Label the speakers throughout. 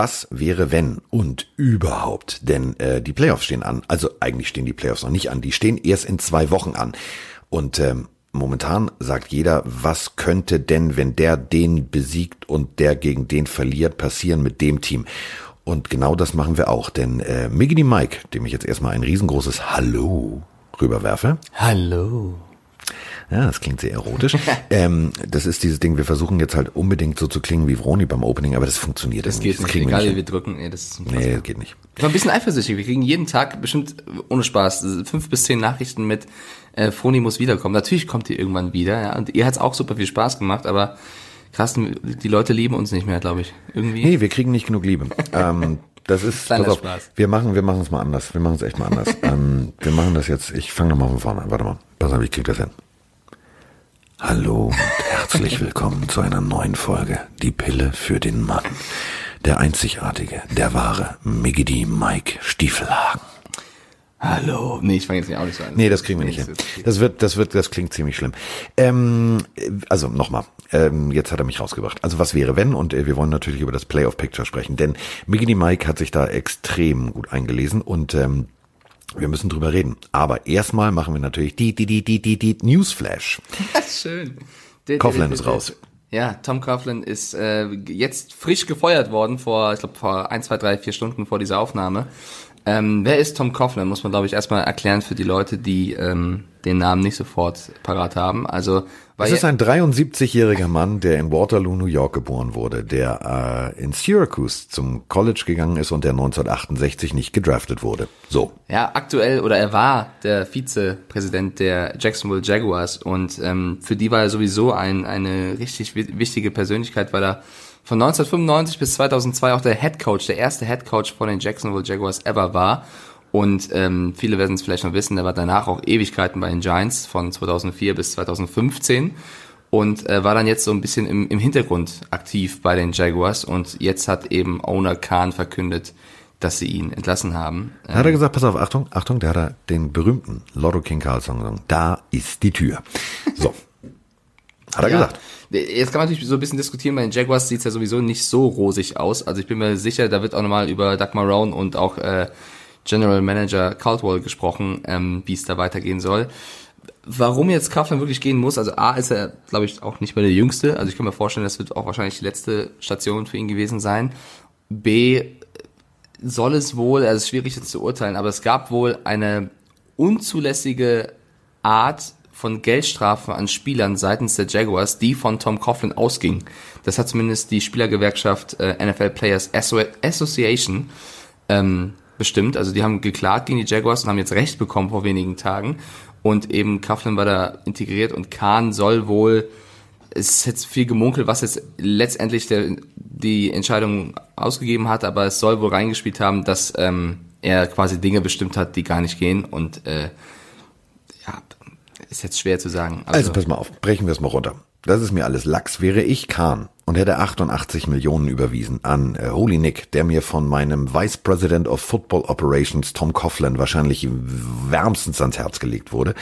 Speaker 1: Was wäre wenn und überhaupt? Denn äh, die Playoffs stehen an. Also eigentlich stehen die Playoffs noch nicht an. Die stehen erst in zwei Wochen an. Und ähm, momentan sagt jeder, was könnte denn, wenn der den besiegt und der gegen den verliert, passieren mit dem Team? Und genau das machen wir auch. Denn äh, Miggity Mike, dem ich jetzt erstmal ein riesengroßes Hallo rüberwerfe.
Speaker 2: Hallo.
Speaker 1: Ja, das klingt sehr erotisch. ähm, das ist dieses Ding, wir versuchen jetzt halt unbedingt so zu klingen wie Vroni beim Opening, aber das funktioniert
Speaker 2: Das geht nicht,
Speaker 1: kriegen wir
Speaker 2: egal
Speaker 1: nicht
Speaker 2: wie wir drücken. Nee, das ist
Speaker 1: Nee, das geht nicht.
Speaker 2: Ich war ein bisschen eifersüchtig. Wir kriegen jeden Tag bestimmt, ohne Spaß, fünf bis zehn Nachrichten mit, äh, Froni muss wiederkommen. Natürlich kommt ihr irgendwann wieder, ja. Und ihr hat's auch super viel Spaß gemacht, aber krass, die Leute lieben uns nicht mehr, glaube ich. Irgendwie.
Speaker 1: Nee, wir kriegen nicht genug Liebe. ähm, das ist,
Speaker 2: Kleiner
Speaker 1: pass auf,
Speaker 2: Spaß.
Speaker 1: wir machen, wir machen es mal anders. Wir machen es echt mal anders. ähm, wir machen das jetzt, ich fange nochmal von vorne an. Warte mal, pass auf, ich krieg das hin. Hallo und herzlich willkommen zu einer neuen Folge. Die Pille für den Mann. Der einzigartige, der wahre Miggity Mike Stiefelhagen.
Speaker 2: Hallo. Nee, ich fange jetzt nicht auch nicht so an.
Speaker 1: Nee, das kriegen wir nicht hin. Das wird, das wird, das klingt ziemlich schlimm. Ähm, also nochmal, ähm, jetzt hat er mich rausgebracht. Also was wäre wenn? Und äh, wir wollen natürlich über das Playoff Picture sprechen, denn Miggity Mike hat sich da extrem gut eingelesen und ähm, wir müssen drüber reden. Aber erstmal machen wir natürlich die, die, die, die, die, die Newsflash.
Speaker 2: Schön.
Speaker 1: Coughlin ist raus.
Speaker 2: Ja, Tom Coughlin ist äh, jetzt frisch gefeuert worden vor, ich glaube, vor ein, zwei, drei, vier Stunden vor dieser Aufnahme. Ähm, wer ist Tom Coughlin? Muss man, glaube ich, erstmal erklären für die Leute, die ähm, den Namen nicht sofort parat haben. Also, weil
Speaker 1: ist ein 73-jähriger Mann, der in Waterloo, New York geboren wurde, der äh, in Syracuse zum College gegangen ist und der 1968 nicht gedraftet wurde. So.
Speaker 2: Ja, aktuell oder er war der Vizepräsident der Jacksonville Jaguars und ähm, für die war er sowieso ein, eine richtig wi- wichtige Persönlichkeit, weil er von 1995 bis 2002 auch der Head Coach, der erste Head Coach von den Jacksonville Jaguars ever war. Und ähm, viele werden es vielleicht noch wissen, der war danach auch Ewigkeiten bei den Giants von 2004 bis 2015 und äh, war dann jetzt so ein bisschen im, im Hintergrund aktiv bei den Jaguars und jetzt hat eben Owner Khan verkündet, dass sie ihn entlassen haben.
Speaker 1: Da hat er gesagt, pass auf, Achtung, Achtung, der hat er den berühmten Lotto King Carl Song gesungen. Da ist die Tür. So. Hat er
Speaker 2: Ja.
Speaker 1: gesagt.
Speaker 2: Jetzt kann man natürlich so ein bisschen diskutieren, bei den Jaguars sieht's ja sowieso nicht so rosig aus. Also ich bin mir sicher, da wird auch nochmal über Doug Marone und auch äh, General Manager Caldwell gesprochen, ähm, wie es da weitergehen soll. Warum jetzt Kaufmann wirklich gehen muss, also A ist er, glaube ich, auch nicht mehr der Jüngste. Also ich kann mir vorstellen, das wird auch wahrscheinlich die letzte Station für ihn gewesen sein. B soll es wohl, also es ist schwierig jetzt zu urteilen, aber es gab wohl eine unzulässige Art von Geldstrafen an Spielern seitens der Jaguars, die von Tom Coughlin ausging. Das hat zumindest die Spielergewerkschaft äh, NFL Players Asso Association ähm, bestimmt. Also die haben geklagt gegen die Jaguars und haben jetzt Recht bekommen vor wenigen Tagen. Und eben Coughlin war da integriert und Kahn soll wohl es ist jetzt viel gemunkelt, was jetzt letztendlich der, die Entscheidung ausgegeben hat, aber es soll wohl reingespielt haben, dass ähm, er quasi Dinge bestimmt hat, die gar nicht gehen und äh, ja, ist jetzt schwer zu sagen.
Speaker 1: Also pass mal auf, brechen wir es mal runter. Das ist mir alles Lachs. Wäre ich Kahn und hätte 88 Millionen überwiesen an äh, Holy Nick, der mir von meinem Vice President of Football Operations Tom Coughlin wahrscheinlich wärmstens ans Herz gelegt wurde.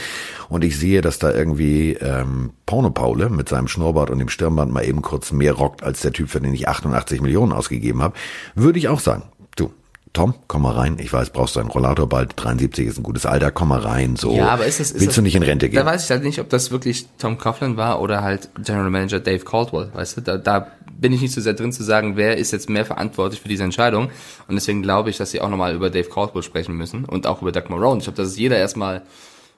Speaker 1: Und ich sehe, dass da irgendwie ähm, Porno Paule mit seinem Schnurrbart und dem Stirnband mal eben kurz mehr rockt als der Typ, für den ich 88 Millionen ausgegeben habe, würde ich auch sagen, Tom, komm mal rein. Ich weiß, brauchst du einen Rollator bald. 73 ist ein gutes Alter. Komm mal rein. So.
Speaker 2: Ja, aber ist das, ist
Speaker 1: Willst
Speaker 2: das,
Speaker 1: du nicht in Rente gehen?
Speaker 2: Da weiß ich halt nicht, ob das wirklich Tom Coughlin war oder halt General Manager Dave Caldwell, weißt du? Da, da bin ich nicht so sehr drin zu sagen, wer ist jetzt mehr verantwortlich für diese Entscheidung. Und deswegen glaube ich, dass sie auch nochmal über Dave Caldwell sprechen müssen und auch über Doug Marone. Ich glaube, das ist jeder erstmal,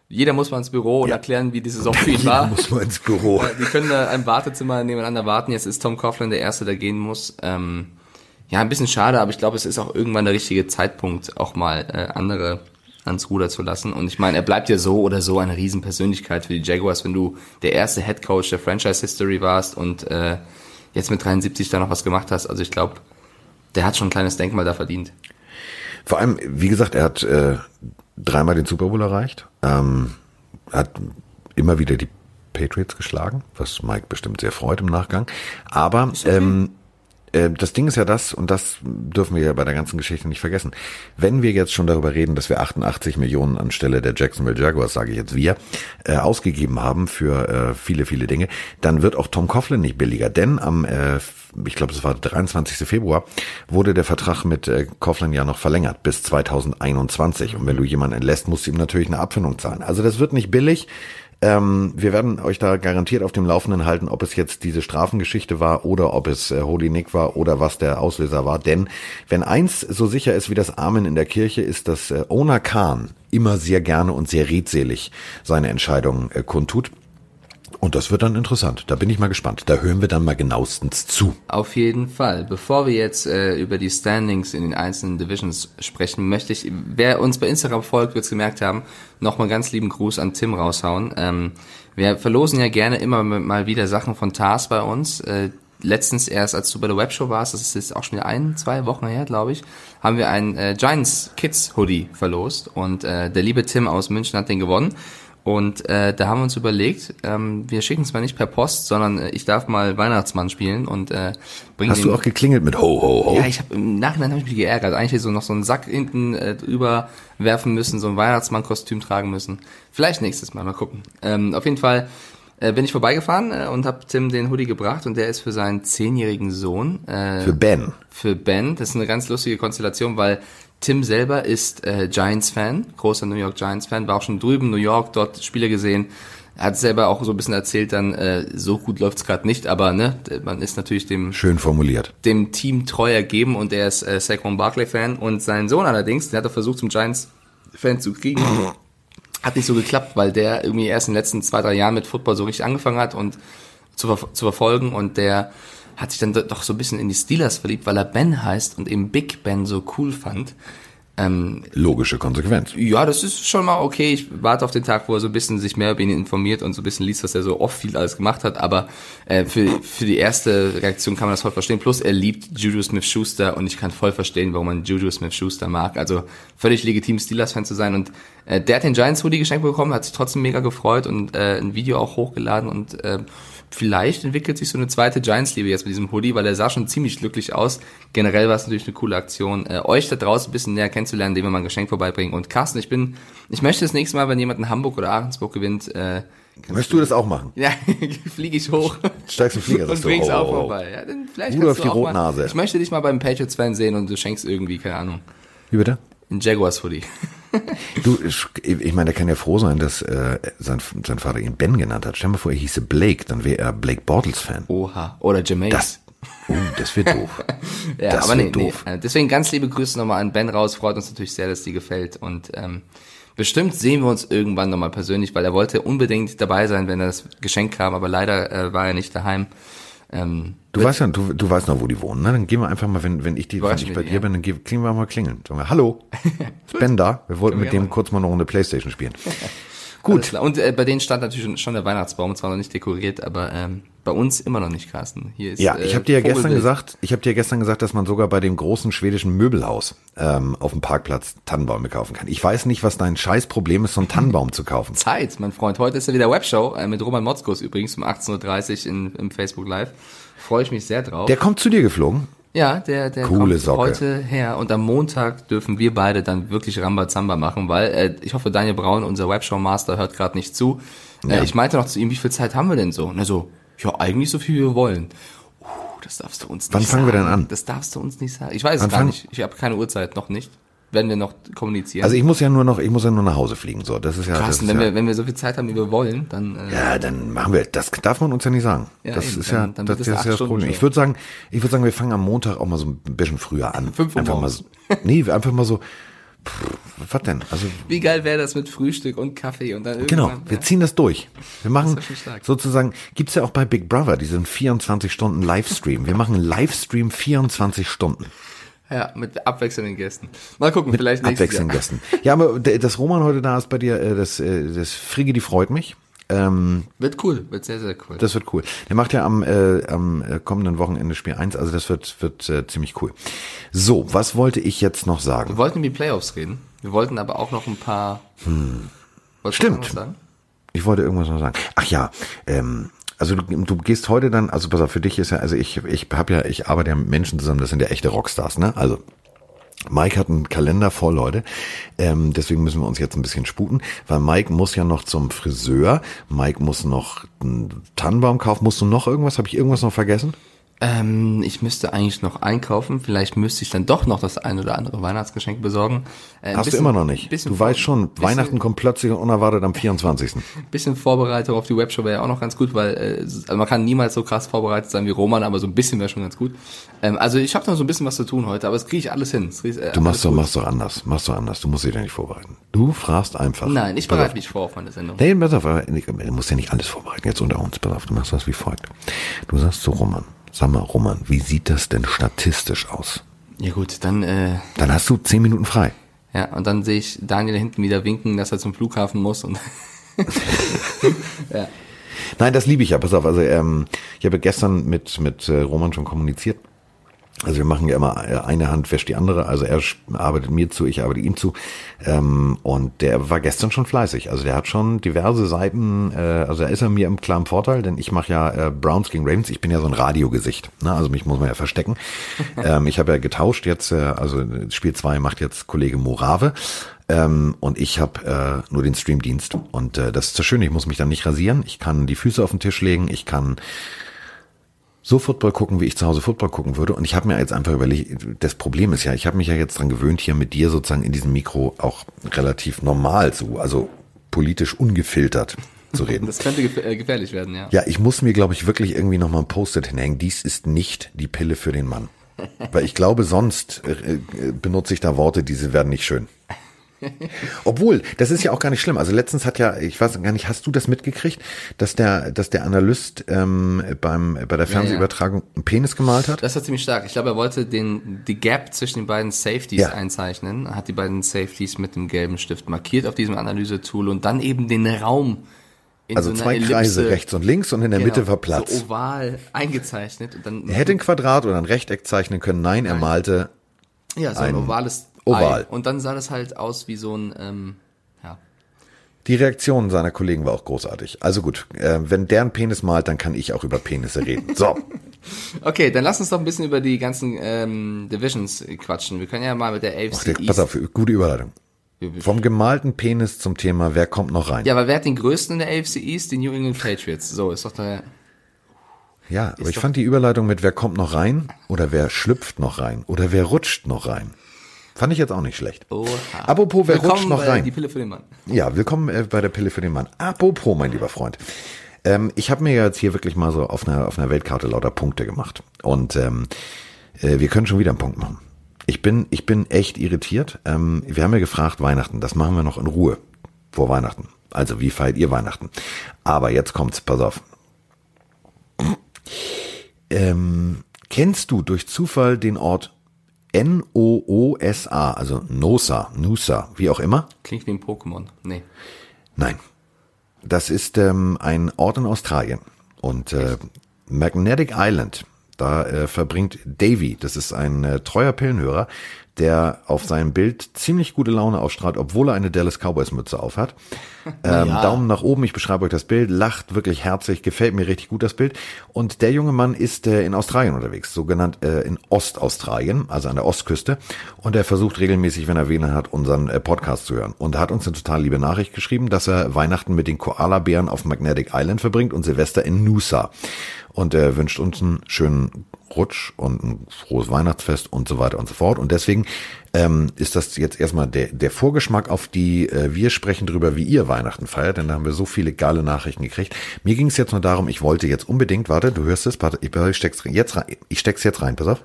Speaker 2: jeder muss mal ins Büro und erklären, wie die Saison für ihn war.
Speaker 1: muss man ins Büro.
Speaker 2: Die können da im Wartezimmer nebeneinander warten. Jetzt ist Tom Coughlin der Erste, der gehen muss. Ähm, ja, ein bisschen schade, aber ich glaube, es ist auch irgendwann der richtige Zeitpunkt, auch mal äh, andere ans Ruder zu lassen. Und ich meine, er bleibt ja so oder so eine Riesenpersönlichkeit für die Jaguars, wenn du der erste Head Coach der Franchise History warst und äh, jetzt mit 73 da noch was gemacht hast. Also ich glaube, der hat schon ein kleines Denkmal da verdient.
Speaker 1: Vor allem, wie gesagt, er hat äh, dreimal den Super Bowl erreicht, ähm, hat immer wieder die Patriots geschlagen, was Mike bestimmt sehr freut im Nachgang. Aber ähm, äh, das Ding ist ja das, und das dürfen wir ja bei der ganzen Geschichte nicht vergessen. Wenn wir jetzt schon darüber reden, dass wir 88 Millionen anstelle der Jacksonville Jaguars, sage ich jetzt wir, äh, ausgegeben haben für äh, viele, viele Dinge, dann wird auch Tom Coughlin nicht billiger. Denn am, äh, ich glaube, es war der 23. Februar, wurde der Vertrag mit äh, Coughlin ja noch verlängert bis 2021. Und wenn du jemanden entlässt, musst du ihm natürlich eine Abfindung zahlen. Also das wird nicht billig. Ähm, wir werden euch da garantiert auf dem Laufenden halten, ob es jetzt diese Strafengeschichte war oder ob es äh, Holy Nick war oder was der Auslöser war. Denn wenn eins so sicher ist wie das Amen in der Kirche, ist, dass äh, Ona Khan immer sehr gerne und sehr redselig seine Entscheidungen äh, kundtut. Und das wird dann interessant. Da bin ich mal gespannt. Da hören wir dann mal genauestens zu.
Speaker 2: Auf jeden Fall. Bevor wir jetzt äh, über die Standings in den einzelnen Divisions sprechen, möchte ich, wer uns bei Instagram folgt, wird es gemerkt haben, nochmal ganz lieben Gruß an Tim raushauen. Ähm, wir verlosen ja gerne immer mal wieder Sachen von Tars bei uns. Äh, letztens erst, als du bei der Webshow warst, das ist jetzt auch schon wieder ein, zwei Wochen her, glaube ich, haben wir einen äh, Giants Kids Hoodie verlost und äh, der liebe Tim aus München hat den gewonnen. Und äh, da haben wir uns überlegt, ähm, wir schicken es mal nicht per Post, sondern äh, ich darf mal Weihnachtsmann spielen und äh,
Speaker 1: bringen. Hast du auch geklingelt mit Ho Ho Ho?
Speaker 2: Ja, ich habe im Nachhinein habe ich mich geärgert. Eigentlich hätte so noch so einen Sack hinten äh, drüber werfen müssen, so ein Weihnachtsmann-Kostüm tragen müssen. Vielleicht nächstes Mal, mal gucken. Ähm, auf jeden Fall äh, bin ich vorbeigefahren äh, und habe Tim den Hoodie gebracht und der ist für seinen zehnjährigen Sohn.
Speaker 1: Äh, für Ben.
Speaker 2: Für Ben. Das ist eine ganz lustige Konstellation, weil Tim selber ist äh, Giants-Fan, großer New York Giants-Fan, war auch schon drüben, New York, dort Spiele gesehen. Er hat selber auch so ein bisschen erzählt, dann äh, so gut läuft's gerade nicht, aber ne, man ist natürlich dem
Speaker 1: schön formuliert
Speaker 2: dem Team treu ergeben und er ist äh, Saquon Barkley Fan und sein Sohn allerdings, der hat er versucht zum Giants Fan zu kriegen, hat nicht so geklappt, weil der irgendwie erst in den letzten zwei drei Jahren mit Football so richtig angefangen hat und zu, ver zu verfolgen und der hat sich dann doch so ein bisschen in die Steelers verliebt, weil er Ben heißt und eben Big Ben so cool fand.
Speaker 1: Ähm, Logische Konsequenz.
Speaker 2: Ja, das ist schon mal okay. Ich warte auf den Tag, wo er so ein bisschen sich mehr über ihn informiert und so ein bisschen liest, was er so oft viel alles gemacht hat. Aber äh, für, für die erste Reaktion kann man das voll verstehen. Plus er liebt Juju Smith-Schuster und ich kann voll verstehen, warum man Juju Smith-Schuster mag. Also völlig legitim, Steelers-Fan zu sein. Und äh, der hat den Giants-Hoodie geschenkt bekommen, hat sich trotzdem mega gefreut und äh, ein Video auch hochgeladen und äh, vielleicht entwickelt sich so eine zweite Giants-Liebe jetzt mit diesem Hoodie, weil er sah schon ziemlich glücklich aus. Generell war es natürlich eine coole Aktion, äh, euch da draußen ein bisschen näher kennenzulernen, indem wir mal ein Geschenk vorbeibringen. Und Carsten, ich bin, ich möchte das nächste Mal, wenn jemand in Hamburg oder Ahrensburg gewinnt, äh,
Speaker 1: Möchtest du das auch machen?
Speaker 2: Ja, fliege ich hoch.
Speaker 1: Steigst du Flieger,
Speaker 2: und bringst auch vorbei. Ja, dann vielleicht
Speaker 1: Rudolf die Rotnase.
Speaker 2: Mal, ich möchte dich mal beim Patriots-Fan sehen und du schenkst irgendwie, keine Ahnung.
Speaker 1: Wie bitte?
Speaker 2: Ein Jaguars-Hoodie.
Speaker 1: du, ich meine, er kann ja froh sein, dass äh, sein, sein Vater ihn Ben genannt hat. Stell dir mal vor, er hieße Blake, dann wäre er Blake Bortles-Fan.
Speaker 2: Oha. Oder Jermaine.
Speaker 1: Das, oh, das wird doof.
Speaker 2: ja, das aber nee, doof. nee. Äh, deswegen ganz liebe Grüße nochmal an Ben raus. Freut uns natürlich sehr, dass die gefällt. Und ähm, bestimmt sehen wir uns irgendwann nochmal persönlich, weil er wollte unbedingt dabei sein, wenn er das Geschenk kam, aber leider äh, war er nicht daheim.
Speaker 1: Ähm, du weißt ja, du, du weißt noch, wo die wohnen, ne? Dann gehen wir einfach mal, wenn, wenn ich die, wenn ich bei dir ja. bin, dann klingen wir mal klingeln. Sagen wir, hallo, ich bin da. Wir wollten mit dem kurz mal noch eine Playstation spielen.
Speaker 2: Gut. Und äh, bei denen stand natürlich schon der Weihnachtsbaum, zwar noch nicht dekoriert, aber ähm, bei uns immer noch nicht, Carsten.
Speaker 1: Hier ist, ja, ich habe dir ja gestern gesagt, ich habe dir gestern gesagt, dass man sogar bei dem großen schwedischen Möbelhaus ähm, auf dem Parkplatz Tannenbäume kaufen kann. Ich weiß nicht, was dein Scheißproblem ist, so einen Tannenbaum zu kaufen.
Speaker 2: Zeit, mein Freund. Heute ist ja wieder Webshow äh, mit Roman Motzkos übrigens um 18.30 Uhr in, im Facebook Live. Freue ich mich sehr drauf.
Speaker 1: Der kommt zu dir geflogen?
Speaker 2: Ja, der, der
Speaker 1: Coole
Speaker 2: kommt
Speaker 1: Socke.
Speaker 2: heute her und am Montag dürfen wir beide dann wirklich Rambazamba machen, weil äh, ich hoffe, Daniel Braun, unser Webshow-Master, hört gerade nicht zu. Äh, ja. Ich meinte noch zu ihm, wie viel Zeit haben wir denn so? Und er so, ja, eigentlich so viel wie wir wollen. Uh, das darfst du uns nicht
Speaker 1: Wann
Speaker 2: sagen.
Speaker 1: fangen wir denn an?
Speaker 2: Das darfst du uns nicht sagen. Ich weiß
Speaker 1: Wann
Speaker 2: es gar nicht. Ich habe keine Uhrzeit, noch nicht werden wir noch kommunizieren.
Speaker 1: Also ich muss ja nur noch, ich muss ja nur nach Hause fliegen. So, das ist ja.
Speaker 2: Krass,
Speaker 1: das
Speaker 2: wenn
Speaker 1: ja,
Speaker 2: wir, wenn wir so viel Zeit haben, wie wir wollen, dann.
Speaker 1: Äh, ja, dann machen wir. Das darf man uns ja nicht sagen. Ja, das eben, ist ja, dann, dann das, ist ja das Problem. Schon. Ich würde sagen, ich würde sagen, wir fangen am Montag auch mal so ein bisschen früher an.
Speaker 2: Fünf Uhr
Speaker 1: einfach mal so, Nee, einfach mal so. Pff, was denn? Also
Speaker 2: wie geil wäre das mit Frühstück und Kaffee und dann
Speaker 1: Genau, wir ziehen das durch. Wir machen sozusagen, gibt's ja auch bei Big Brother diesen 24 Stunden Livestream. Wir machen Livestream 24 Stunden.
Speaker 2: Ja, mit abwechselnden Gästen. Mal gucken,
Speaker 1: mit
Speaker 2: vielleicht
Speaker 1: nächstes abwechselnden Jahr. Gästen. Ja, aber das Roman heute da ist bei dir, äh, das, äh, das Frigge, die freut mich. Ähm,
Speaker 2: wird cool, wird sehr, sehr cool.
Speaker 1: Das wird cool. Der macht ja am, äh, am äh, kommenden Wochenende Spiel 1, also das wird, wird äh, ziemlich cool. So, was wollte ich jetzt noch sagen?
Speaker 2: Wir wollten über die Playoffs reden. Wir wollten aber auch noch ein paar.
Speaker 1: Hm. Stimmt. Ich wollte irgendwas noch sagen. Ach ja, ähm, Also du, du gehst heute dann, also pass auf, für dich ist ja, also ich, ich habe ja, ich arbeite ja mit Menschen zusammen, das sind ja echte Rockstars, ne? Also Mike hat einen Kalender voll, Leute. Ähm, deswegen müssen wir uns jetzt ein bisschen sputen, weil Mike muss ja noch zum Friseur. Mike muss noch einen Tannenbaum kaufen. Musst du noch irgendwas? Habe ich irgendwas noch vergessen?
Speaker 2: Ähm, ich müsste eigentlich noch einkaufen. Vielleicht müsste ich dann doch noch das ein oder andere Weihnachtsgeschenk besorgen.
Speaker 1: Äh, Hast bisschen, du immer noch nicht. Du weißt schon, bisschen, Weihnachten kommt plötzlich und unerwartet am 24.
Speaker 2: Bisschen Vorbereitung auf die Webshow wäre ja auch noch ganz gut, weil äh, also man kann niemals so krass vorbereitet sein wie Roman, aber so ein bisschen wäre schon ganz gut. Ähm, also ich habe noch so ein bisschen was zu tun heute, aber es kriege ich alles hin. Krieg,
Speaker 1: äh, du machst doch, machst doch anders. Machst doch anders. Du musst dich ja nicht vorbereiten. Du fragst einfach.
Speaker 2: Nein, ich bereite mich vor auf meine Sendung.
Speaker 1: Nee, pass auf, du musst ja nicht alles vorbereiten. Jetzt unter uns. Pass auf, du machst das wie folgt. Du sagst zu Roman, Sag mal, Roman, wie sieht das denn statistisch aus?
Speaker 2: Ja gut, dann... Äh,
Speaker 1: dann hast du zehn Minuten frei.
Speaker 2: Ja, und dann sehe ich Daniel hinten wieder winken, dass er zum Flughafen muss und...
Speaker 1: ja. Nein, das liebe ich ja. Pass auf, also ähm, ich habe gestern mit, mit äh, Roman schon kommuniziert. Also wir machen ja immer äh, eine Hand wäscht die andere. Also er arbeitet mir zu, ich arbeite ihm zu. Ähm, und der war gestern schon fleißig. Also der hat schon diverse Seiten. Äh, also da ist er mir im klaren Vorteil, denn ich mache ja äh, Browns gegen Ravens. Ich bin ja so ein Radiogesicht. Ne? Also mich muss man ja verstecken. ähm, ich habe ja getauscht jetzt. Äh, also Spiel zwei macht jetzt Kollege Morave. Ähm, und ich habe äh, nur den Streamdienst. Und äh, das ist das Schöne. Ich muss mich dann nicht rasieren. Ich kann die Füße auf den Tisch legen. Ich kann so Football gucken, wie ich zu Hause Football gucken würde. Und ich habe mir jetzt einfach überlegt, das Problem ist ja, ich habe mich ja jetzt dran gewöhnt, hier mit dir sozusagen in diesem Mikro auch relativ normal so, also politisch ungefiltert zu reden.
Speaker 2: Das könnte äh, gefährlich werden, ja.
Speaker 1: Ja, ich muss mir, glaube ich, wirklich irgendwie nochmal ein Post-it hinhängen. Dies ist nicht die Pille für den Mann. Weil ich glaube, sonst äh, äh benutze ich da Worte, diese werden nicht schön. Obwohl, das ist ja auch gar nicht schlimm. Also letztens hat ja, ich weiß gar nicht, hast du das mitgekriegt, dass der, dass der Analyst ähm, beim bei der Fernsehübertragung einen Penis gemalt hat?
Speaker 2: Das war ziemlich stark. Ich glaube, er wollte den die Gap zwischen den beiden Safeties ja. einzeichnen, hat die beiden Safeties mit dem gelben Stift markiert auf diesem Analysetool und dann eben den Raum
Speaker 1: in also so zwei Ellipse, Kreise rechts und links und in der genau, Mitte war Platz.
Speaker 2: So oval eingezeichnet.
Speaker 1: Und dann er hätte ein Quadrat oder ein Rechteck zeichnen können. Nein, er malte
Speaker 2: ja, so ein, ein ovales Oval. Ei. Und dann sah das halt aus wie so ein, ähm, ja.
Speaker 1: Die Reaktion seiner Kollegen war auch großartig. Also gut, äh, wenn der einen Penis malt, dann kann ich auch über Penisse reden. So.
Speaker 2: okay, dann lass uns doch ein bisschen über die ganzen ähm, Divisions quatschen. Wir können ja mal mit der AFC Ach, der,
Speaker 1: Pass auf, gute Überleitung. Vom gemalten Penis zum Thema, wer kommt noch rein?
Speaker 2: Ja, aber wer hat den größten in der AFC East? Die New England Patriots. So, ist doch der...
Speaker 1: Ja, aber ich fand die Überleitung mit wer kommt noch rein oder wer schlüpft noch rein oder wer rutscht noch rein. Fand ich jetzt auch nicht schlecht. Oha. Apropos, wer willkommen rutscht noch rein?
Speaker 2: Die Pille für den Mann.
Speaker 1: Ja, willkommen äh, bei der Pille für den Mann. Apropos, mein lieber Freund. Ähm, ich habe mir jetzt hier wirklich mal so auf einer, auf einer Weltkarte lauter Punkte gemacht. Und ähm, äh, wir können schon wieder einen Punkt machen. Ich bin, ich bin echt irritiert. Ähm, wir haben ja gefragt, Weihnachten, das machen wir noch in Ruhe vor Weihnachten. Also, wie feiert ihr Weihnachten? Aber jetzt kommt's, pass auf. Ähm, kennst du durch Zufall den Ort N-O-O-S-A, also Nosa, Nusa, wie auch immer.
Speaker 2: Klingt wie ein Pokémon. Nee.
Speaker 1: Nein. Das ist ähm, ein Ort in Australien. Und äh, Magnetic Island, da äh, verbringt Davy, das ist ein äh, treuer Pillenhörer, der auf seinem Bild ziemlich gute Laune ausstrahlt, obwohl er eine Dallas Cowboys Mütze aufhat. Ähm, ja. Daumen nach oben, ich beschreibe euch das Bild, lacht wirklich herzlich, gefällt mir richtig gut das Bild. Und der junge Mann ist äh, in Australien unterwegs, so genannt äh, in Ostaustralien, also an der Ostküste. Und er versucht regelmäßig, wenn er Wähler hat, unseren äh, Podcast zu hören. Und er hat uns eine total liebe Nachricht geschrieben, dass er Weihnachten mit den Koala-Bären auf Magnetic Island verbringt und Silvester in Noosa. Und er wünscht uns einen schönen Rutsch und ein frohes Weihnachtsfest und so weiter und so fort. Und deswegen ähm, ist das jetzt erstmal der, der Vorgeschmack auf die, äh, wir sprechen drüber, wie ihr Weihnachten feiert, denn da haben wir so viele geile Nachrichten gekriegt. Mir ging es jetzt nur darum, ich wollte jetzt unbedingt, warte, du hörst es, warte, ich, ich steck's jetzt rein, ich steck's jetzt rein, pass auf.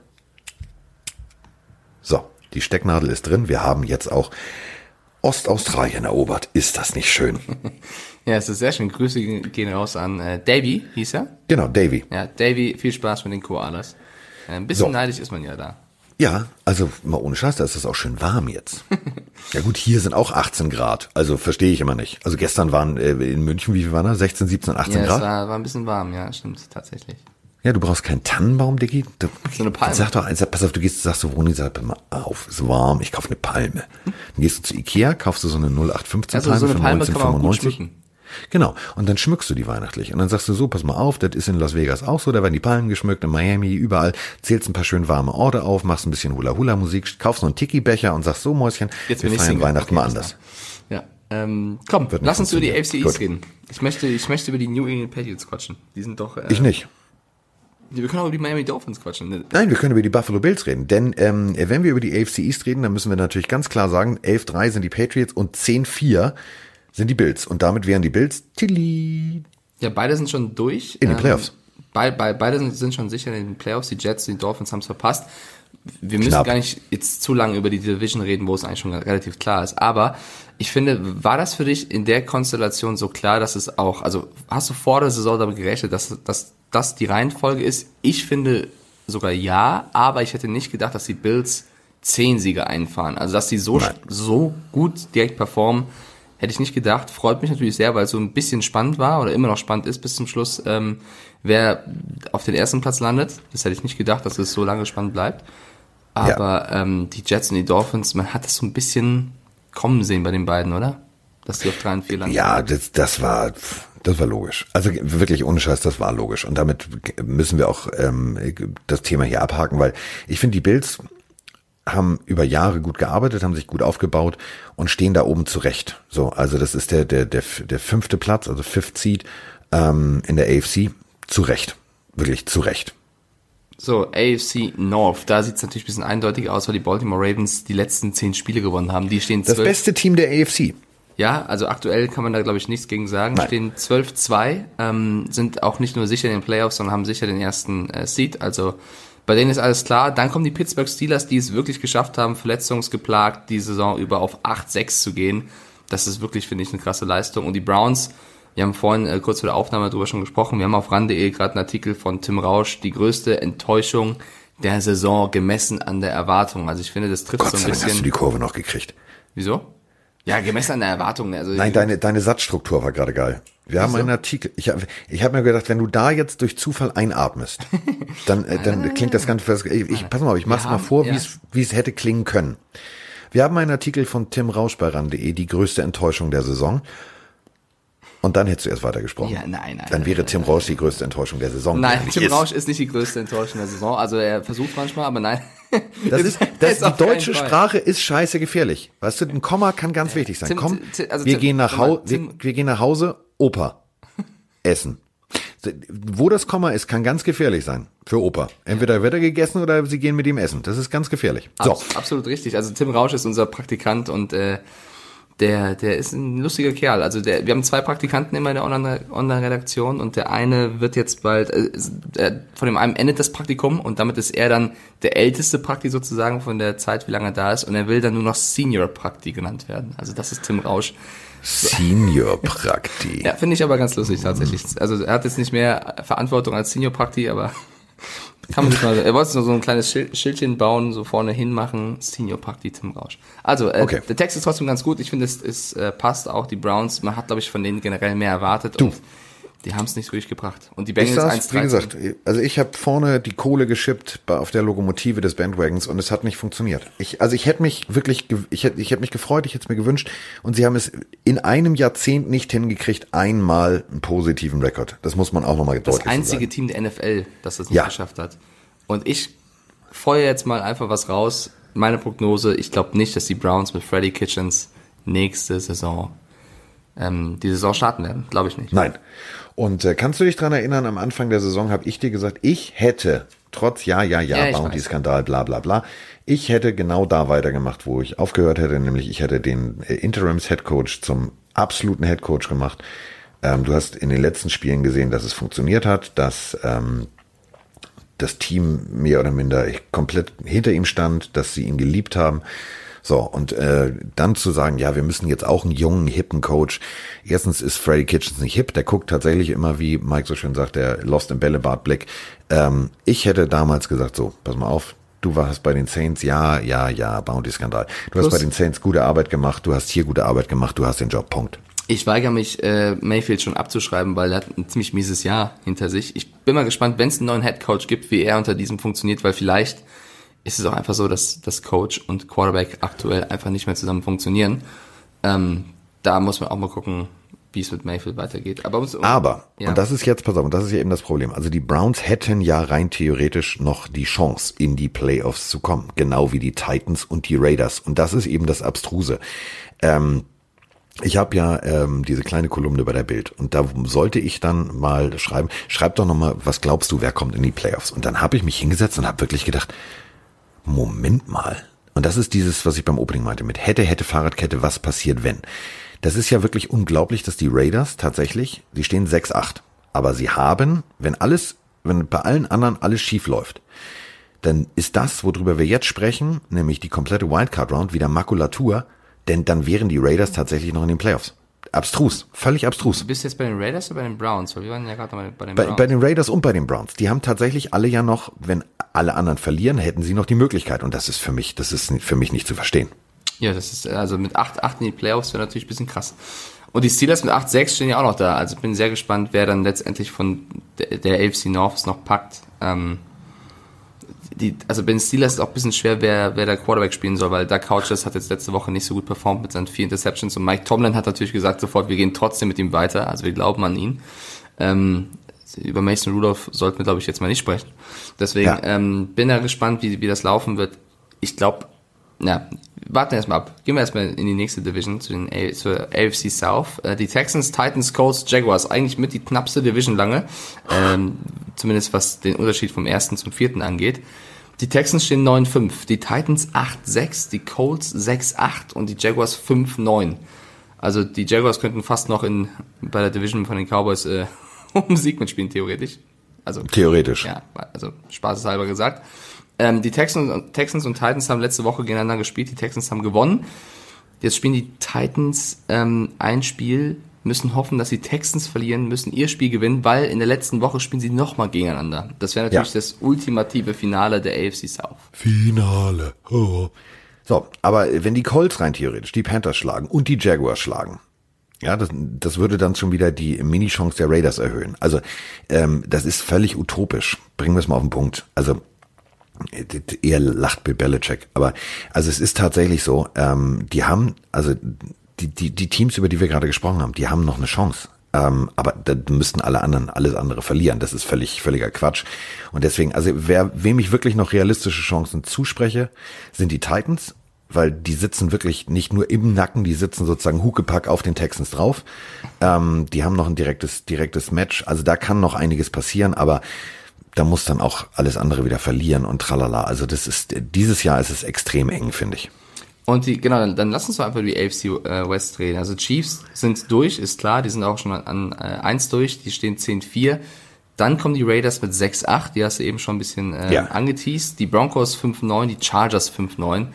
Speaker 1: So, die Stecknadel ist drin, wir haben jetzt auch Ostaustralien erobert. Ist das nicht schön?
Speaker 2: ja, es ist sehr schön. Grüße gehen raus an äh, Davy, hieß er.
Speaker 1: Genau, Davy.
Speaker 2: Ja, Davy, viel Spaß mit den Koalas. Äh, ein bisschen so. neidisch ist man ja da.
Speaker 1: Ja, also mal ohne Scheiß, da ist es auch schön warm jetzt. ja gut, hier sind auch 18 Grad, also verstehe ich immer nicht. Also gestern waren äh, in München, wie viel waren da? 16, 17, 18
Speaker 2: ja,
Speaker 1: Grad?
Speaker 2: Ja, war, war ein bisschen warm, ja, stimmt, tatsächlich.
Speaker 1: Ja, du brauchst keinen Tannenbaum, Diggi. Du, so eine Palme. Sag doch, pass auf, du gehst, sagst du, Roni, sag mal auf, ist warm, ich kaufe eine Palme. Dann gehst du zu Ikea, kaufst du so eine 0815
Speaker 2: also Palme so eine Palme 1995.
Speaker 1: Genau. Und dann schmückst du die weihnachtlich. Und dann sagst du so, pass mal auf, das ist in Las Vegas auch so, da werden die Palmen geschmückt, in Miami, überall, zählst ein paar schön warme Orte auf, machst ein bisschen Hula-Hula-Musik, kaufst noch einen Tiki-Becher und sagst so, Mäuschen,
Speaker 2: Jetzt
Speaker 1: wir
Speaker 2: bin ich
Speaker 1: feiern. Weihnachten
Speaker 2: Okay,
Speaker 1: mal anders.
Speaker 2: Ja. Ähm, komm, lass uns über die AFC. East reden. Ich möchte, ich möchte über die New England Patriots quatschen. Die sind doch. Äh,
Speaker 1: Ich nicht.
Speaker 2: Wir können auch über die Miami Dolphins quatschen. ne?
Speaker 1: Nein, wir können über die Buffalo Bills reden. Denn ähm, wenn wir über die AFC East reden, dann müssen wir natürlich ganz klar sagen, 11-3 sind die Patriots und 10-4 sind die Bills. Und damit wären die Bills Tilly.
Speaker 2: Ja, beide sind schon durch.
Speaker 1: In den Playoffs.
Speaker 2: Bei, bei, beide sind, sind schon sicher in den Playoffs. Die Jets, die Dolphins haben es verpasst. Wir müssen
Speaker 1: Knapp.
Speaker 2: gar nicht jetzt zu lange über die Division reden, wo es eigentlich schon relativ klar ist. Aber ich finde, war das für dich in der Konstellation so klar, dass es auch, also hast du vor der Saison damit gerechnet, dass, dass das die Reihenfolge ist? Ich finde sogar ja, aber ich hätte nicht gedacht, dass die Bills zehn Siege einfahren. Also dass die so,
Speaker 1: Nein.
Speaker 2: so gut direkt performen, hätte ich nicht gedacht. Freut mich natürlich sehr, weil es so ein bisschen spannend war oder immer noch spannend ist bis zum Schluss, ähm, wer auf den ersten Platz landet. Das hätte ich nicht gedacht, dass es so lange spannend bleibt. Aber ähm, die Jets und die Dolphins, man hat das so ein bisschen kommen sehen bei den beiden, oder? Dass die auf drei und vier landen.
Speaker 1: Ja, das, das war das war logisch. Also wirklich ohne Scheiß, das war logisch. Und damit müssen wir auch ähm, das Thema hier abhaken, weil ich finde, die Bills haben über Jahre gut gearbeitet, haben sich gut aufgebaut und stehen da oben zurecht. So, also das ist der der der, der fünfte Platz, also Fifth Seed ähm, in der AFC. Zurecht, wirklich zurecht.
Speaker 2: So, AFC North, da sieht es natürlich ein bisschen eindeutiger aus, weil die Baltimore Ravens die letzten zehn Spiele gewonnen haben. Die stehen
Speaker 1: Das
Speaker 2: zwölf.
Speaker 1: beste Team der AFC.
Speaker 2: Ja, also aktuell kann man da, glaube ich, nichts gegen sagen.
Speaker 1: Nein.
Speaker 2: Stehen 12-2, ähm, sind auch nicht nur sicher in den Playoffs, sondern haben sicher den ersten äh, Seed. Also bei denen ist alles klar. Dann kommen die Pittsburgh Steelers, die es wirklich geschafft haben, verletzungsgeplagt die Saison über auf 8-6 zu gehen. Das ist wirklich, finde ich, eine krasse Leistung. Und die Browns, wir haben vorhin äh, kurz vor der Aufnahme darüber schon gesprochen. Wir haben auf ran.de gerade einen Artikel von Tim Rausch, die größte Enttäuschung der Saison gemessen an der Erwartung. Also ich finde, das trifft
Speaker 1: Gott
Speaker 2: so ein
Speaker 1: Dank hast du
Speaker 2: bisschen.
Speaker 1: die Kurve noch gekriegt.
Speaker 2: Wieso? Ja, gemessen an der Erwartung. ne? Also
Speaker 1: Nein, deine, deine Satzstruktur war gerade geil. Wir haben einen Artikel. Ich habe ich hab mir gedacht, wenn du da jetzt durch Zufall einatmest, dann, äh, dann klingt das Ganze. Ich, ich, pass mal auf, ich mach's
Speaker 2: Wir
Speaker 1: mal
Speaker 2: haben-
Speaker 1: vor,
Speaker 2: ja.
Speaker 1: wie es wie es hätte klingen können. Wir haben einen Artikel von Tim Rausch bei ran.de, die größte Enttäuschung der Saison. Und dann hättest du erst weitergesprochen.
Speaker 2: Ja, nein, nein,
Speaker 1: Dann wäre Tim Rausch die größte Enttäuschung der Saison.
Speaker 2: Nein, Tim
Speaker 1: ist.
Speaker 2: Rausch ist nicht die größte Enttäuschung der Saison. Also er versucht manchmal, aber nein.
Speaker 1: Das ist, das,
Speaker 2: Ist
Speaker 1: die deutsche. Sprache ist scheiße gefährlich. Weißt du, ein Komma kann ganz wichtig sein.
Speaker 2: Tim-
Speaker 1: Komm,
Speaker 2: Tim- also
Speaker 1: wir
Speaker 2: Tim-
Speaker 1: gehen nach Hause, wir, wir gehen nach Hause, Opa, essen. Wo das Komma ist, kann ganz gefährlich sein für Opa. Entweder wird er gegessen oder sie gehen mit ihm essen. Das ist ganz gefährlich. So,
Speaker 2: Abs absolut richtig. Also Tim Rausch ist unser Praktikant und äh, der, der ist ein lustiger Kerl. Also der, wir haben zwei Praktikanten immer in der Online- Online-Redaktion und der eine wird jetzt bald, äh, äh, von dem einen endet das Praktikum und damit ist er dann der älteste Prakti sozusagen von der Zeit, wie lange er da ist und er will dann nur noch Senior Prakti genannt werden. Also das ist Tim Rausch.
Speaker 1: Senior Prakti.
Speaker 2: Ja, finde ich aber ganz lustig tatsächlich. Also er hat jetzt nicht mehr Verantwortung als Senior Prakti, aber kann man sich mal, er wollte nur so ein kleines Schild, Schildchen bauen, so vorne hinmachen, Senior Prakti Tim Rausch. Also, äh,
Speaker 1: Okay.
Speaker 2: der Text ist trotzdem ganz gut. Ich finde, es, es äh, passt auch. Die Browns, man hat, glaube ich, von denen generell mehr erwartet.
Speaker 1: Du.
Speaker 2: Und die haben es nicht wirklich gebracht. Und die Bengals
Speaker 1: saß, wie
Speaker 2: 1-13.
Speaker 1: gesagt, also ich habe vorne die Kohle geschippt auf der Lokomotive des Bandwagons und es hat nicht funktioniert. Ich, also ich hätte mich wirklich, ich hätte, ich hätte mich gefreut, ich hätte es mir gewünscht und sie haben es in einem Jahrzehnt nicht hingekriegt, einmal einen positiven Rekord. Das muss man auch nochmal deutlich
Speaker 2: das
Speaker 1: so
Speaker 2: einzige
Speaker 1: sagen.
Speaker 2: Team der NFL, das das nicht
Speaker 1: Ja.
Speaker 2: geschafft hat. Und ich feuer jetzt mal einfach was raus. Meine Prognose, ich glaube nicht, dass die Browns mit Freddie Kitchens nächste Saison ähm, die Saison starten werden. Glaube ich nicht.
Speaker 1: Nein. Und äh, kannst du dich dran erinnern, am Anfang der Saison habe ich dir gesagt, ich hätte, trotz ja, ja, ja,
Speaker 2: Ja,
Speaker 1: Bounty-Skandal, bla bla bla, ich hätte genau da weitergemacht, wo ich aufgehört hätte, nämlich ich hätte den äh, Interims-Headcoach zum absoluten Headcoach gemacht. Ähm, du hast in den letzten Spielen gesehen, dass es funktioniert hat, dass ähm, das Team mehr oder minder komplett hinter ihm stand, dass sie ihn geliebt haben. So, und äh, dann zu sagen, ja, wir müssen jetzt auch einen jungen, hippen Coach. Erstens ist Freddy Kitchens nicht hip, der guckt tatsächlich immer, wie Mike so schön sagt, der Lost in Bällebad Blick. Ähm, ich hätte damals gesagt, so, pass mal auf, du warst bei den Saints, ja, ja, ja, Bounty-Skandal. Du hast
Speaker 2: Plus-
Speaker 1: bei den Saints gute Arbeit gemacht, du hast hier gute Arbeit gemacht, du hast den Job, Punkt.
Speaker 2: Ich weigere mich, äh, Mayfield schon abzuschreiben, weil er hat ein ziemlich mieses Jahr hinter sich. Ich bin mal gespannt, wenn es einen neuen Headcoach gibt, wie er unter diesem funktioniert, weil vielleicht ist es auch einfach so, dass das Coach und Quarterback aktuell einfach nicht mehr zusammen funktionieren. Ähm, da muss man auch mal gucken, wie es mit Mayfield weitergeht. Aber, um,
Speaker 1: Aber ja. und das ist jetzt, pass auf, und das ist ja eben das Problem. Also die Browns hätten ja rein theoretisch noch die Chance, in die Playoffs zu kommen. Genau wie die Titans und die Raiders. Und das ist eben das Abstruse. Ähm, ich habe ja ähm, diese kleine Kolumne bei der Bild und da sollte ich dann mal schreiben, schreib doch nochmal, was glaubst du, wer kommt in die Playoffs? Und dann habe ich mich hingesetzt und habe wirklich gedacht, Moment mal. Und das ist dieses, was ich beim Opening meinte, mit hätte, hätte, Fahrradkette, was passiert, wenn? Das ist ja wirklich unglaublich, dass die Raiders tatsächlich, die stehen 6-8. Aber sie haben, wenn alles, wenn bei allen anderen alles schief läuft, dann ist das, worüber wir jetzt sprechen, nämlich die komplette Wildcard Round, wieder Makulatur, denn dann wären die Raiders tatsächlich noch in den Playoffs. Abstrus, völlig abstrus.
Speaker 2: Du bist jetzt bei den Raiders oder bei den Browns? Weil wir waren ja gerade
Speaker 1: bei den Browns. Bei, den Raiders und bei den Browns. Die haben tatsächlich alle ja noch, wenn alle anderen verlieren, hätten sie noch die Möglichkeit. Und das ist für mich, das ist für mich nicht zu verstehen.
Speaker 2: Ja, das ist, also mit 8-8 in die Playoffs wäre natürlich ein bisschen krass. Und die Steelers mit 8-6 stehen ja auch noch da. Also bin sehr gespannt, wer dann letztendlich von der, der AFC North noch packt. Ähm, die, also bei den Steelers ist auch ein bisschen schwer, wer, wer der Quarterback spielen soll, weil Doug Couches hat jetzt letzte Woche nicht so gut performt mit seinen vier Interceptions und Mike Tomlin hat natürlich gesagt sofort, wir gehen trotzdem mit ihm weiter, also wir glauben an ihn. Ähm, über Mason Rudolph sollten wir, glaube ich, jetzt mal nicht sprechen. Deswegen ja. ähm, bin da gespannt, wie, wie das laufen wird. Ich glaube, na, warten erstmal ab. Gehen wir erstmal in die nächste Division, zu den A zur AFC South. Äh, die Texans, Titans, Colts, Jaguars, eigentlich mit die knappste Division lange, ähm, zumindest was den Unterschied vom ersten zum vierten angeht. Die Texans stehen 9-5, die Titans 8-6, die Colts 6-8 und die Jaguars 5-9. Also die Jaguars könnten fast noch in bei der Division von den Cowboys äh, um Sieg mitspielen, theoretisch. Also
Speaker 1: theoretisch.
Speaker 2: Ja, also spaßeshalber gesagt. Ähm, die Texans, Texans und Titans haben letzte Woche gegeneinander gespielt. Die Texans haben gewonnen. Jetzt spielen die Titans ähm, ein Spiel, müssen hoffen, dass die Texans verlieren, müssen ihr Spiel gewinnen, weil in der letzten Woche spielen sie nochmal gegeneinander. Das wäre natürlich ja. das ultimative Finale der AFC South.
Speaker 1: Finale. Oh. So, aber wenn die Colts rein theoretisch die Panthers schlagen und die Jaguars schlagen, ja, das, das würde dann schon wieder die Mini-Chance der Raiders erhöhen. Also ähm, das ist völlig utopisch. Bringen wir es mal auf den Punkt. Also eher lacht Bill Belichick. Aber also es ist tatsächlich so, ähm, die haben, also die, die, die Teams, über die wir gerade gesprochen haben, die haben noch eine Chance. Ähm, aber da müssten alle anderen alles andere verlieren. Das ist völlig, völliger Quatsch. Und deswegen, also wer, wem ich wirklich noch realistische Chancen zuspreche, sind die Titans, weil die sitzen wirklich nicht nur im Nacken, die sitzen sozusagen Hukepack auf den Texans drauf. Ähm, die haben noch ein direktes, direktes Match. Also da kann noch einiges passieren, aber da muss dann auch alles andere wieder verlieren und tralala. Also das ist, dieses Jahr ist es extrem eng, finde ich.
Speaker 2: Und die, genau, dann, dann lass uns doch einfach die AFC äh, West reden. Also Chiefs sind durch, ist klar, die sind auch schon an äh, 1 durch, die stehen 10-4. Dann kommen die Raiders mit 6-8, die hast du eben schon ein bisschen äh, ja. angeteased. Die Broncos 5-9, die Chargers 5-9.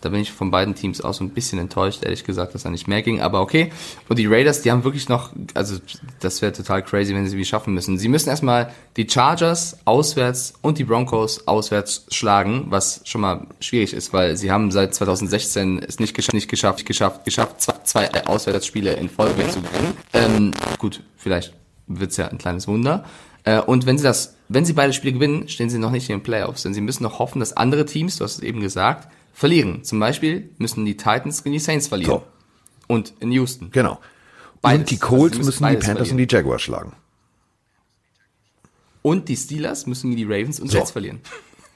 Speaker 2: Da bin ich von beiden Teams auch so ein bisschen enttäuscht, ehrlich gesagt, dass da nicht mehr ging, aber okay. Und die Raiders, die haben wirklich noch, also das wäre total crazy, wenn sie wie schaffen müssen. Sie müssen erstmal die Chargers auswärts und die Broncos auswärts schlagen, was schon mal schwierig ist, weil sie haben seit 2016 es nicht geschafft, nicht geschafft, geschafft, geschafft, zwei, zwei Auswärtsspiele in Folge zu gewinnen. Ähm, gut, vielleicht wird's ja ein kleines Wunder. Äh, und wenn sie das, wenn sie beide Spiele gewinnen, stehen sie noch nicht in den Playoffs, denn sie müssen noch hoffen, dass andere Teams, du hast es eben gesagt, verlieren. Zum Beispiel müssen die Titans gegen die Saints verlieren. So. Und in Houston.
Speaker 1: Genau. Beides. Und die Colts also müssen, müssen die Panthers verlieren. und die Jaguars schlagen.
Speaker 2: Und die Steelers müssen gegen die Ravens und so. Jets verlieren.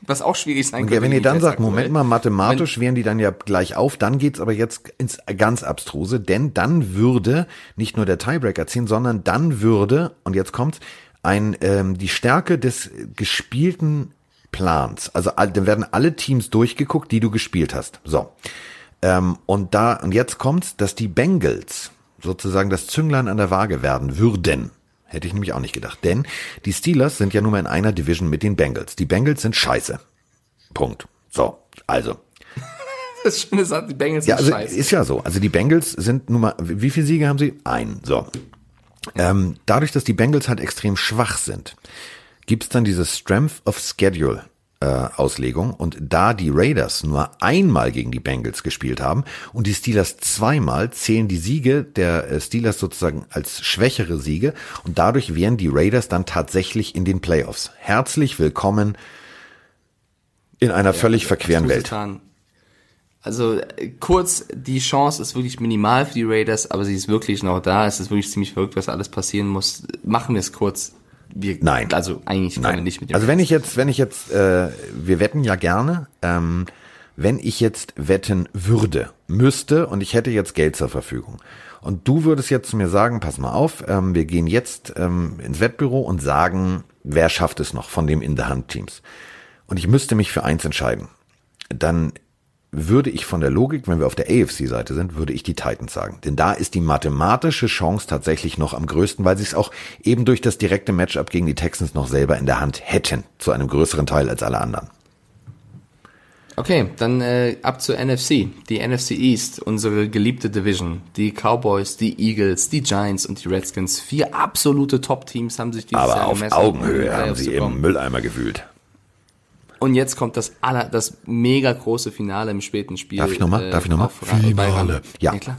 Speaker 2: Was auch schwierig sein
Speaker 1: könnte. Ja, wenn ihr dann sagt, Moment mal, mathematisch wären die dann ja gleich auf, dann geht's aber jetzt ins ganz Abstruse, denn dann würde nicht nur der Tiebreaker ziehen, sondern dann würde, und jetzt kommt's, ein, ähm, die Stärke des gespielten Plans. Also dann werden alle Teams durchgeguckt, die du gespielt hast. So. Ähm, und da, und jetzt kommt's, dass die Bengals sozusagen das Zünglein an der Waage werden würden. Hätte ich nämlich auch nicht gedacht. Denn die Steelers sind ja nun mal in einer Division mit den Bengals. Die Bengals sind scheiße. Punkt. So, also.
Speaker 2: Das schöne sagt, die Bengals
Speaker 1: ja, also scheiße. Ist ja so. Also die Bengals sind nun mal, wie viele Siege haben sie? Ein. So. Ähm, dadurch, dass die Bengals halt extrem schwach sind, gibt's dann diese Strength of Schedule äh, Auslegung und da die Raiders nur einmal gegen die Bengals gespielt haben und die Steelers zweimal, zählen die Siege der äh, Steelers sozusagen als schwächere Siege und dadurch wären die Raiders dann tatsächlich in den Playoffs. Herzlich willkommen in einer ja, völlig verqueren Welt.
Speaker 2: Also äh, kurz, die Chance ist wirklich minimal für die Raiders, aber sie ist wirklich noch da. Es ist wirklich ziemlich verrückt, was alles passieren muss. Machen wir es kurz.
Speaker 1: Wir, Nein.
Speaker 2: Also eigentlich
Speaker 1: Nein. wir nicht mit dem. Also wenn ich jetzt, wenn ich jetzt, äh, wir wetten ja gerne. Ähm, wenn ich jetzt wetten würde, müsste und ich hätte jetzt Geld zur Verfügung und du würdest jetzt zu mir sagen, pass mal auf, ähm, wir gehen jetzt ähm, ins Wettbüro und sagen, wer schafft es noch von dem In-the-Hand-Teams. Und ich müsste mich für eins entscheiden. Dann würde ich von der Logik, wenn wir auf der AFC-Seite sind, würde ich die Titans sagen. Denn da ist die mathematische Chance tatsächlich noch am größten, weil sie es auch eben durch das direkte Matchup gegen die Texans noch selber in der Hand hätten, zu einem größeren Teil als alle anderen.
Speaker 2: Okay, dann äh, ab zur NFC. Die NFC East, unsere geliebte Division. Die Cowboys, die Eagles, die Giants und die Redskins. Vier absolute Top-Teams haben sich
Speaker 1: dieses Aber Jahr auf Augenhöhe haben sie im Mülleimer gewühlt.
Speaker 2: Und jetzt kommt das aller, das mega große Finale im späten Spiel.
Speaker 1: Darf ich nochmal? Äh, Darf ich nochmal?
Speaker 2: Finale. Ja. ja klar.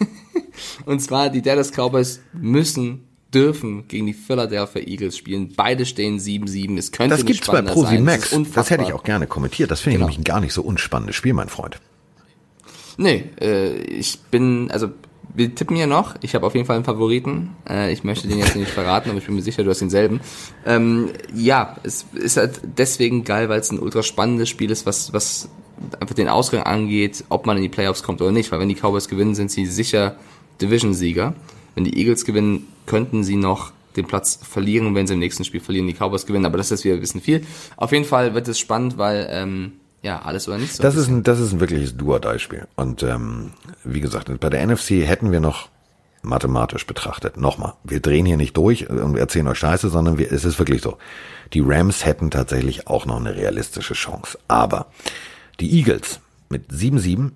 Speaker 2: und zwar die Dallas Cowboys müssen dürfen gegen die Philadelphia Eagles spielen. Beide stehen 7-7. Es könnte
Speaker 1: Das gibt's bei Pro Max. Das, das, hätte ich auch gerne kommentiert. Das finde genau. ich nämlich ein gar nicht so unspannendes Spiel, mein Freund.
Speaker 2: Nee, äh, ich bin, also wir tippen hier noch. Ich habe auf jeden Fall einen Favoriten. Äh, ich möchte den jetzt nicht verraten, aber ich bin mir sicher, du hast denselben. Ähm, ja, es ist halt deswegen geil, weil es ein ultra spannendes Spiel ist, was, was einfach den Ausgang angeht, ob man in die Playoffs kommt oder nicht. Weil wenn die Cowboys gewinnen, sind sie sicher Division-Sieger. Wenn die Eagles gewinnen, könnten sie noch den Platz verlieren, wenn sie im nächsten Spiel verlieren, die Cowboys gewinnen. Aber das ist ein bisschen viel. Auf jeden Fall wird es spannend, weil ähm, ja, alles oder nichts.
Speaker 1: So das, ist ein, das ist ein wirkliches Duo-Die-Spiel. Und ähm, wie gesagt, bei der NFC hätten wir noch mathematisch betrachtet, nochmal, wir drehen hier nicht durch und erzählen euch Scheiße, sondern wir, es ist wirklich so. Die Rams hätten tatsächlich auch noch eine realistische Chance. Aber die Eagles mit 7-7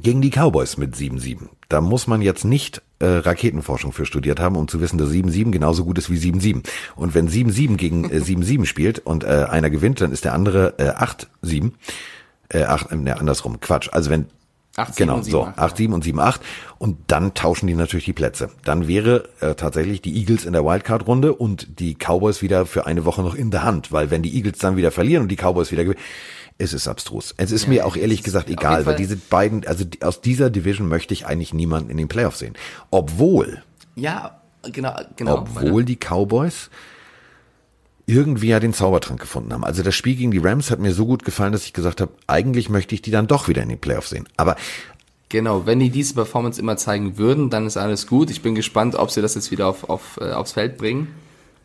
Speaker 1: gegen die Cowboys mit 7-7. Da muss man jetzt nicht äh, Raketenforschung für studiert haben, um zu wissen, dass 7-7 genauso gut ist wie 7-7. Und wenn 7-7 gegen äh, 7-7 spielt und äh, einer gewinnt, dann ist der andere äh, 8-7. Äh, 8, äh, ne, andersrum, Quatsch. Also wenn 8, genau, 7, so, 8, 7 und 7, 8. Und dann tauschen die natürlich die Plätze. Dann wäre äh, tatsächlich die Eagles in der Wildcard-Runde und die Cowboys wieder für eine Woche noch in der Hand. Weil wenn die Eagles dann wieder verlieren und die Cowboys wieder gewinnen, es ist abstrus. Es ist ja, mir auch ehrlich gesagt egal, weil diese beiden, also aus dieser Division möchte ich eigentlich niemanden in den Playoffs sehen. Obwohl.
Speaker 2: Ja, genau, genau.
Speaker 1: Obwohl die Cowboys irgendwie ja den Zaubertrank gefunden haben. Also das Spiel gegen die Rams hat mir so gut gefallen, dass ich gesagt habe, eigentlich möchte ich die dann doch wieder in den Playoffs sehen. Aber
Speaker 2: Genau, wenn die diese Performance immer zeigen würden, dann ist alles gut. Ich bin gespannt, ob sie das jetzt wieder auf, auf, äh, aufs Feld bringen.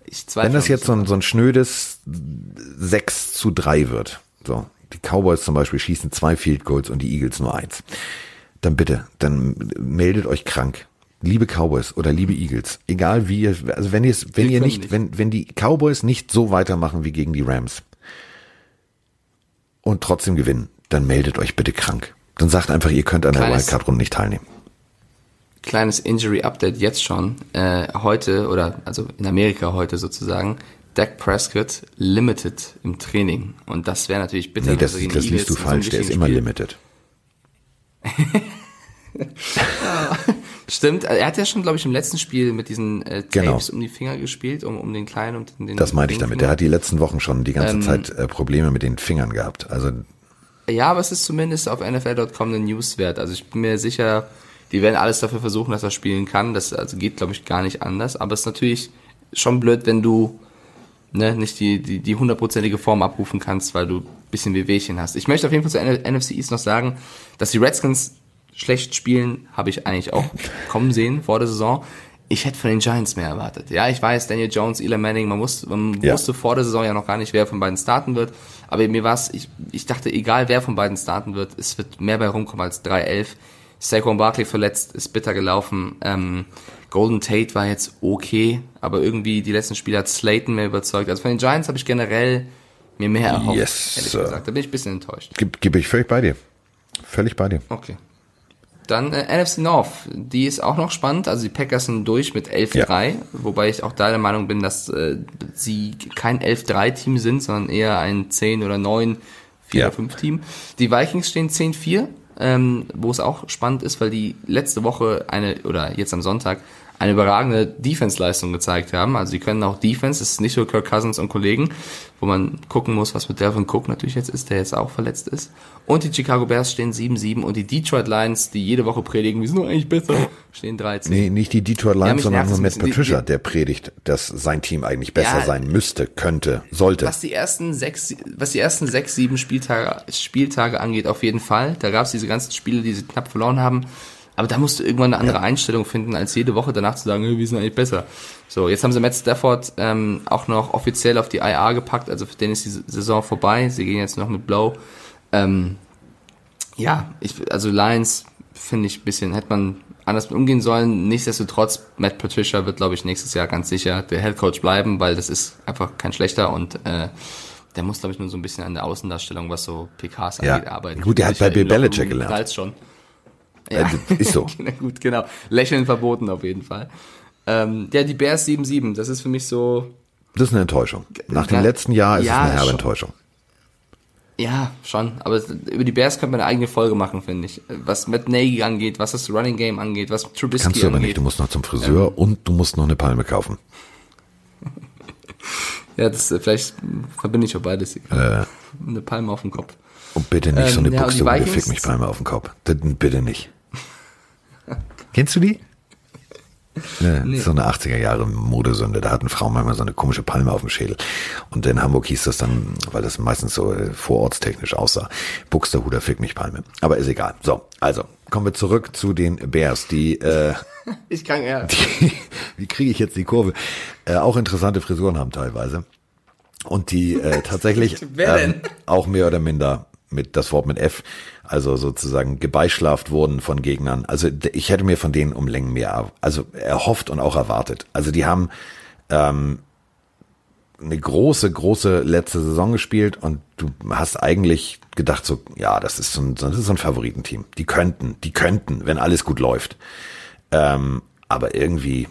Speaker 1: Ich zweifle wenn das jetzt so ein, so ein schnödes 6 zu 3 wird, so, die Cowboys zum Beispiel schießen zwei Field Goals und die Eagles nur eins. Dann bitte, dann meldet euch krank. Liebe Cowboys oder liebe Eagles, egal wie ihr, also wenn ihr wenn ihr nicht, nicht, wenn, wenn die Cowboys nicht so weitermachen wie gegen die Rams und trotzdem gewinnen, dann meldet euch bitte krank. Dann sagt einfach, ihr könnt an der Wildcard-Runde nicht teilnehmen.
Speaker 2: Kleines Injury-Update jetzt schon. Äh, heute, oder also in Amerika heute sozusagen, Dak Prescott limited im Training. Und das wäre natürlich bitter.
Speaker 1: Nee, das, also das liest du falsch, der ist immer Spiel. limited.
Speaker 2: Stimmt, er hat ja schon, glaube ich, im letzten Spiel mit diesen äh, Tapes genau. um die Finger gespielt, um, um den kleinen und den.
Speaker 1: Das meinte ich damit. Der hat die letzten Wochen schon die ganze ähm, Zeit äh, Probleme mit den Fingern gehabt. Also
Speaker 2: ja, aber es ist zumindest auf NFL.com eine News wert. Also ich bin mir sicher, die werden alles dafür versuchen, dass er spielen kann. Das also geht, glaube ich, gar nicht anders. Aber es ist natürlich schon blöd, wenn du ne, nicht die, die, die hundertprozentige Form abrufen kannst, weil du ein bisschen Wehwehchen hast. Ich möchte auf jeden Fall zur NFC East noch sagen, dass die Redskins schlecht spielen, habe ich eigentlich auch kommen sehen vor der Saison. Ich hätte von den Giants mehr erwartet. Ja, ich weiß, Daniel Jones, Eli Manning, man, muss, man ja. wusste vor der Saison ja noch gar nicht, wer von beiden starten wird. Aber mir war es, ich, ich dachte, egal wer von beiden starten wird, es wird mehr bei rumkommen als 3-11. Saquon Barkley verletzt, ist bitter gelaufen. Ähm, Golden Tate war jetzt okay, aber irgendwie die letzten Spiele hat Slayton mehr überzeugt. Also von den Giants habe ich generell mir mehr erhofft,
Speaker 1: yes,
Speaker 2: ehrlich gesagt. Da bin ich ein bisschen enttäuscht.
Speaker 1: Gib, gib ich völlig bei dir. Völlig bei dir.
Speaker 2: Okay. Dann äh, NFC North, die ist auch noch spannend. Also die Packers sind durch mit 11-3, ja. wobei ich auch da der Meinung bin, dass äh, sie kein 11-3-Team sind, sondern eher ein 10 oder 9, 4 ja. oder 5 Team. Die Vikings stehen 10-4, ähm, wo es auch spannend ist, weil die letzte Woche eine, oder jetzt am Sonntag, eine überragende Defense-Leistung gezeigt haben. Also sie können auch Defense, es ist nicht so Kirk Cousins und Kollegen, wo man gucken muss, was mit Delvin Cook natürlich jetzt ist, der jetzt auch verletzt ist. Und die Chicago Bears stehen 7-7 und die Detroit Lions, die jede Woche predigen, wir sind doch eigentlich besser, stehen 13.
Speaker 1: Nee, nicht die Detroit Lions,
Speaker 2: mich
Speaker 1: sondern nur Matt.
Speaker 2: Die-
Speaker 1: Patricia,
Speaker 2: die-
Speaker 1: der predigt, dass sein Team eigentlich besser
Speaker 2: Ja.
Speaker 1: sein müsste, könnte, sollte.
Speaker 2: Was die ersten sechs, was die ersten sechs, sieben Spieltage, Spieltage angeht, auf jeden Fall. Da gab es diese ganzen Spiele, die sie knapp verloren haben. Aber da musst du irgendwann eine andere Einstellung finden, als jede Woche danach zu sagen, "Hey, wir sind eigentlich besser. So, jetzt haben sie Matt Stafford ähm, auch noch offiziell auf die IA gepackt, also für den ist die Saison vorbei. Sie gehen jetzt noch mit Blow. Ähm, ja, ich, also Lions finde ich ein bisschen, hätte man anders mit umgehen sollen. Nichtsdestotrotz, Matt Patricia wird, glaube ich, nächstes Jahr ganz sicher der Head Coach bleiben, weil das ist einfach kein schlechter und äh, der muss, glaube ich, nur so ein bisschen an der Außendarstellung, was so PKs
Speaker 1: Ja.
Speaker 2: angeht, arbeiten.
Speaker 1: Gut, der hat bei Bill Belichick gelernt.
Speaker 2: knallt's schon.
Speaker 1: Äh, ist so.
Speaker 2: Na gut, genau. Lächeln verboten auf jeden Fall. Ähm, ja, die Bears 7-7, das ist für mich so,
Speaker 1: Das ist eine Enttäuschung. Nach dem
Speaker 2: Ja,
Speaker 1: letzten Jahr ist
Speaker 2: ja,
Speaker 1: es eine herbe
Speaker 2: schon.
Speaker 1: Enttäuschung.
Speaker 2: Ja, schon. Aber über die Bears könnte man eine eigene Folge machen, finde ich. Was Matt Nagy angeht, was das Running Game angeht, was Trubisky
Speaker 1: Kannst du aber
Speaker 2: angeht.
Speaker 1: nicht. Du musst noch zum Friseur und du musst noch eine Palme kaufen.
Speaker 2: Ja, das vielleicht verbinde ich auch beides.
Speaker 1: Äh,
Speaker 2: Eine Palme auf dem Kopf.
Speaker 1: und bitte nicht so
Speaker 2: Ähm,
Speaker 1: eine
Speaker 2: ja, und die
Speaker 1: Buchstabe,
Speaker 2: Vikings-
Speaker 1: fick mich Palme auf den Kopf. Das, bitte nicht. Kennst du die? Ne, So eine 80er Jahre Modesünde. Da hatten Frauen manchmal so eine komische Palme auf dem Schädel. Und in Hamburg hieß das dann, weil das meistens so äh, vorortstechnisch aussah, Buxterhuder fick mich Palme. Aber ist egal. So, also kommen wir zurück zu den Bears, die äh,
Speaker 2: Ich kann ja.
Speaker 1: die, wie kriege ich jetzt die Kurve, äh, auch interessante Frisuren haben teilweise. Und die äh, tatsächlich
Speaker 2: Wer
Speaker 1: ähm,
Speaker 2: denn?
Speaker 1: auch mehr oder minder mit das Wort mit F, also sozusagen gebeischlaft wurden von Gegnern. Also ich hätte mir von denen um Längen mehr, also erhofft und auch erwartet. Also die haben ähm, eine große, große letzte Saison gespielt und du hast eigentlich gedacht so, ja, das ist so ein, das ist so ein Favoritenteam. Die könnten, die könnten, wenn alles gut läuft. Ähm, aber irgendwie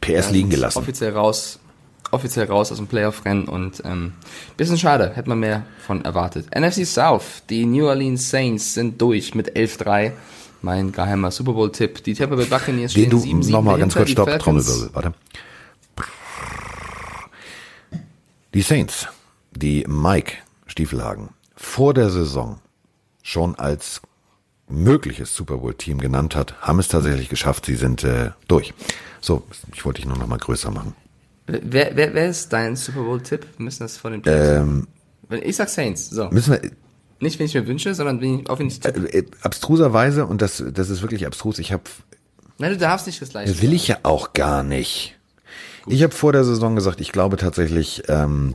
Speaker 1: PS liegen gelassen.
Speaker 2: Offiziell raus, offiziell raus aus dem Playoff-Rennen und ähm, bisschen schade, hätte man mehr von erwartet. NFC South, die New Orleans Saints sind durch mit 11-3. Mein geheimer Super Bowl-Tipp. Die Tampa Bay Buccaneers stehen
Speaker 1: du
Speaker 2: 7-7
Speaker 1: nochmal ganz kurz stopp, Trommelwirbel, warte. Die Saints, die Mike Stiefelhagen vor der Saison schon als mögliches Super Bowl Team genannt hat, haben es tatsächlich geschafft. Sie sind äh, durch. So, ich wollte dich nur noch mal größer machen.
Speaker 2: Wer, wer, wer ist dein Super Bowl-Tipp? Wir müssen das vor den Playoffs.
Speaker 1: Ähm,
Speaker 2: ich sag Saints, so.
Speaker 1: müssen wir
Speaker 2: Nicht, wenn ich mir wünsche, sondern wenn ich, auch wenn ich tippe.
Speaker 1: äh, abstruserweise und das das ist wirklich abstrus. Ich habe
Speaker 2: Nein, du darfst nicht das gleiche
Speaker 1: will ich ja auch gar nicht. Ich habe vor der Saison gesagt, ich glaube tatsächlich, ähm,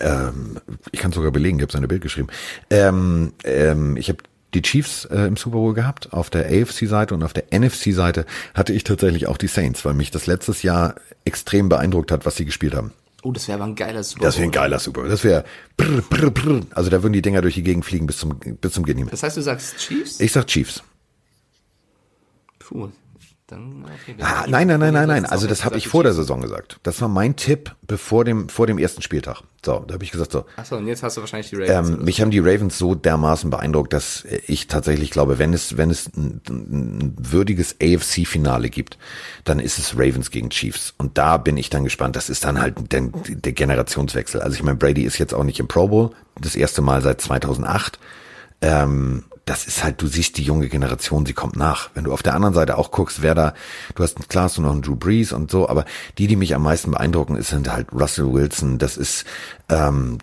Speaker 1: ähm, ich kann sogar belegen, ich habe seine Bild geschrieben. Ähm, ähm, ich habe die Chiefs äh, im Super Bowl gehabt. Auf der AFC-Seite und auf der NFC-Seite hatte ich tatsächlich auch die Saints, weil mich das letztes Jahr extrem beeindruckt hat, was sie gespielt haben.
Speaker 2: Oh, das wäre aber ein geiler Super
Speaker 1: Das wäre ein
Speaker 2: Bowl.
Speaker 1: geiler Super Bowl. Das wäre, also da würden die Dinger durch die Gegend fliegen bis zum bis zum mehr.
Speaker 2: Das heißt, du sagst Chiefs?
Speaker 1: Ich sag Chiefs.
Speaker 2: Puh, dann okay.
Speaker 1: Ah, nein, nein, nein, nein, nein. Also das habe ich vor der. Saison gesagt. Das war mein Tipp bevor dem vor dem ersten Spieltag. So, da habe ich gesagt so.
Speaker 2: Achso, und jetzt hast du wahrscheinlich die Ravens.
Speaker 1: Ähm, mich haben die Ravens so dermaßen beeindruckt, dass ich tatsächlich glaube, wenn es wenn es ein, ein würdiges AFC-Finale gibt, dann ist es Ravens gegen Chiefs. Und da bin ich dann gespannt. Das ist dann halt der, der Generationswechsel. Also ich meine, Brady ist jetzt auch nicht im Pro Bowl, das erste Mal seit 2008. Ähm, das ist halt, du siehst die junge Generation, sie kommt nach. Wenn du auf der anderen Seite auch guckst, wer da, du hast klar hast du noch einen Drew Brees und so, aber die, die mich am meisten beeindrucken, ist, sind halt Russell Wilson, das ist ähm,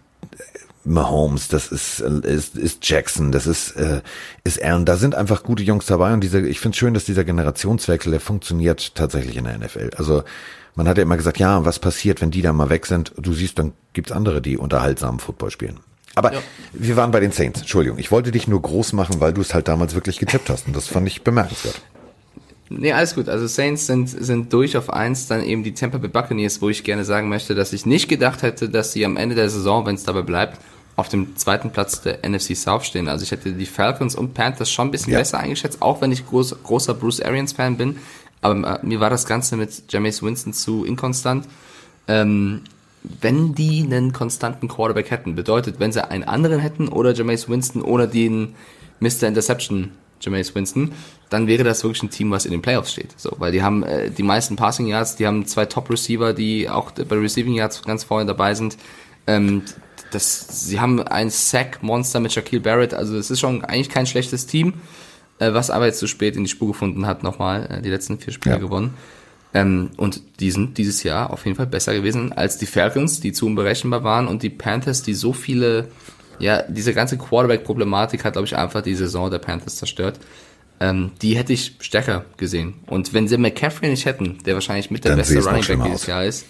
Speaker 1: Mahomes, das ist, äh, ist, ist Jackson, das ist, äh, ist Allen. Da sind einfach gute Jungs dabei und diese, ich finde schön, dass dieser Generationswechsel, der funktioniert tatsächlich in der NFL. Also man hat ja immer gesagt, ja, was passiert, wenn die da mal weg sind? Du siehst, dann gibt's andere, die unterhaltsamen Football spielen. Aber
Speaker 2: Ja.
Speaker 1: wir waren bei den Saints. Entschuldigung, ich wollte dich nur groß machen, weil du es halt damals wirklich getippt hast und das fand ich bemerkenswert.
Speaker 2: Nee, alles gut. Also Saints sind, sind durch auf eins, dann eben die Tampa Bay Buccaneers, wo ich gerne sagen möchte, dass ich nicht gedacht hätte, dass sie am Ende der Saison, wenn es dabei bleibt, auf dem zweiten Platz der NFC South stehen. Also ich hätte die Falcons und Panthers schon ein bisschen
Speaker 1: Ja.
Speaker 2: besser eingeschätzt, auch wenn ich groß, großer Bruce Arians Fan bin. Aber äh, mir war das Ganze mit Jameis Winston zu inkonstant. Ähm, wenn die einen konstanten Quarterback hätten, bedeutet, wenn sie einen anderen hätten oder Jameis Winston oder den Mr. Interception Jameis Winston, dann wäre das wirklich ein Team, was in den Playoffs steht. So, weil die haben äh, die meisten Passing Yards, die haben zwei Top Receiver, die auch bei Receiving Yards ganz vorne dabei sind. Ähm, das, sie haben ein Sack-Monster mit Shaquille Barrett, also es ist schon eigentlich kein schlechtes Team, äh, was aber jetzt zu spät in die Spur gefunden hat, nochmal äh, die letzten vier Spiele ja. gewonnen. Ähm, und die sind dieses Jahr auf jeden Fall besser gewesen als die Falcons, die zu unberechenbar waren und die Panthers, die so viele, ja, diese ganze Quarterback-Problematik hat, glaube ich, einfach die Saison der Panthers zerstört. Ähm, die hätte ich stärker gesehen. Und wenn sie McCaffrey nicht hätten, der wahrscheinlich mit der dann beste Running Back dieses Jahr ist,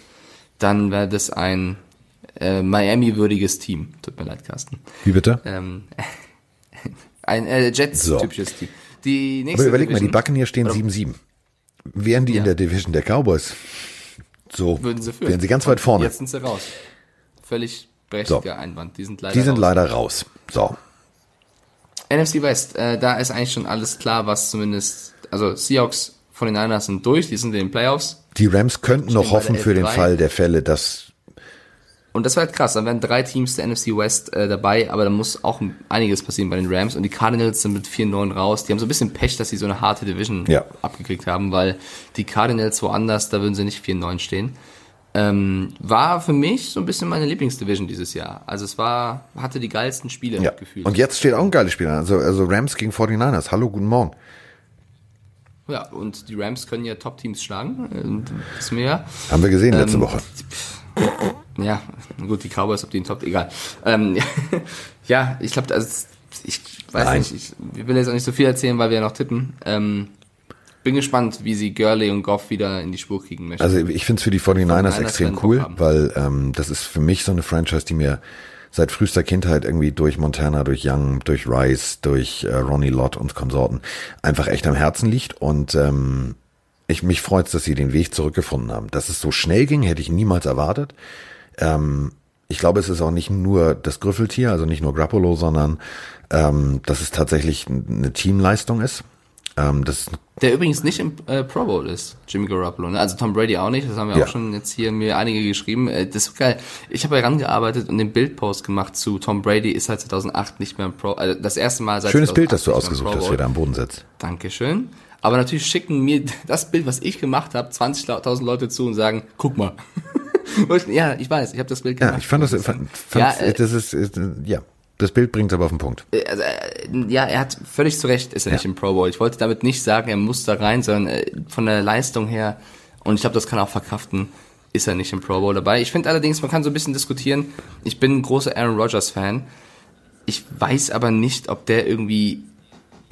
Speaker 2: dann wäre das ein äh, Miami-würdiges Team. Tut mir leid, Carsten.
Speaker 1: Wie bitte?
Speaker 2: Ähm, ein äh, Jets-typisches so. Team.
Speaker 1: Die nächste Aber überleg Division, mal, die Backen hier stehen 7-7. Wären die ja. in der Division der Cowboys, so Würden sie führen. wären sie ganz weit vorne.
Speaker 2: Jetzt sind sie raus. Völlig berechtigter so. Einwand. Die sind leider
Speaker 1: Die sind raus. leider raus. So.
Speaker 2: NFC West, äh, da ist eigentlich schon alles klar, was zumindest, also Seahawks von den Niners sind durch, die sind in den Playoffs.
Speaker 1: Die Rams könnten noch hoffen für den Fall der Fälle, dass
Speaker 2: und das war halt krass, dann wären drei Teams der NFC West äh, dabei, aber da muss auch einiges passieren bei den Rams. Und die Cardinals sind mit 4-9 raus. Die haben so ein bisschen Pech, dass sie so eine harte Division ja. abgekriegt haben, weil die Cardinals woanders, da würden sie nicht 4-9 stehen. Ähm, war für mich so ein bisschen meine Lieblingsdivision dieses Jahr. Also es war, hatte die geilsten Spiele
Speaker 1: ja. gefühlt. Und jetzt steht auch ein geiles Spiel an. Also, also Rams gegen 49ers. Hallo, guten Morgen.
Speaker 2: Ja, und die Rams können ja Top-Teams schlagen. Wir ja.
Speaker 1: Haben wir gesehen letzte ähm, Woche.
Speaker 2: Ja, gut, die Cowboys, ob die in Top, egal. Ähm, ja, ich glaube, also, ich weiß Nein. nicht, ich will jetzt auch nicht so viel erzählen, weil wir ja noch tippen. Ähm, bin gespannt, wie sie Gurley und Goff wieder in die Spur kriegen möchten.
Speaker 1: Also ich finde es für die 49ers extrem cool, weil ähm, das ist für mich so eine Franchise, die mir seit frühester Kindheit irgendwie durch Montana, durch Young, durch Rice, durch äh, Ronnie Lott und Konsorten einfach echt am Herzen liegt und ähm, ich mich freut's, dass sie den Weg zurückgefunden haben. Dass es so schnell ging, hätte ich niemals erwartet. Ähm, ich glaube, es ist auch nicht nur das Grüffeltier, also nicht nur Grappolo, sondern ähm, dass es tatsächlich eine Teamleistung ist. Ähm, das
Speaker 2: der übrigens nicht im äh, Pro Bowl ist, Jimmy Garoppolo. Ne? Also Tom Brady auch nicht, das haben wir ja. auch schon jetzt hier mir einige geschrieben. Äh, das ist geil. Ich habe herangearbeitet und den Bildpost gemacht zu Tom Brady ist seit 2008 nicht mehr im Pro, also das erste Mal seit
Speaker 1: Schönes Bild, das du ausgesucht hast, wieder am Boden setzt.
Speaker 2: Dankeschön. Aber natürlich schicken mir das Bild, was ich gemacht habe, 20.000 Leute zu und sagen, guck mal. ja, ich weiß, ich habe das Bild
Speaker 1: gemacht. Ja, ich fand das, fand, fand, ja, äh, das ist, ist, ja, das Bild bringt es aber auf den Punkt.
Speaker 2: Äh, also, äh, ja, er hat völlig zu Recht, ist er ja. nicht im Pro Bowl. Ich wollte damit nicht sagen, er muss da rein, sondern äh, von der Leistung her, und ich glaube, das kann er auch verkraften, ist er nicht im Pro Bowl dabei. Ich finde allerdings, man kann so ein bisschen diskutieren. Ich bin ein großer Aaron Rodgers Fan. Ich weiß aber nicht, ob der irgendwie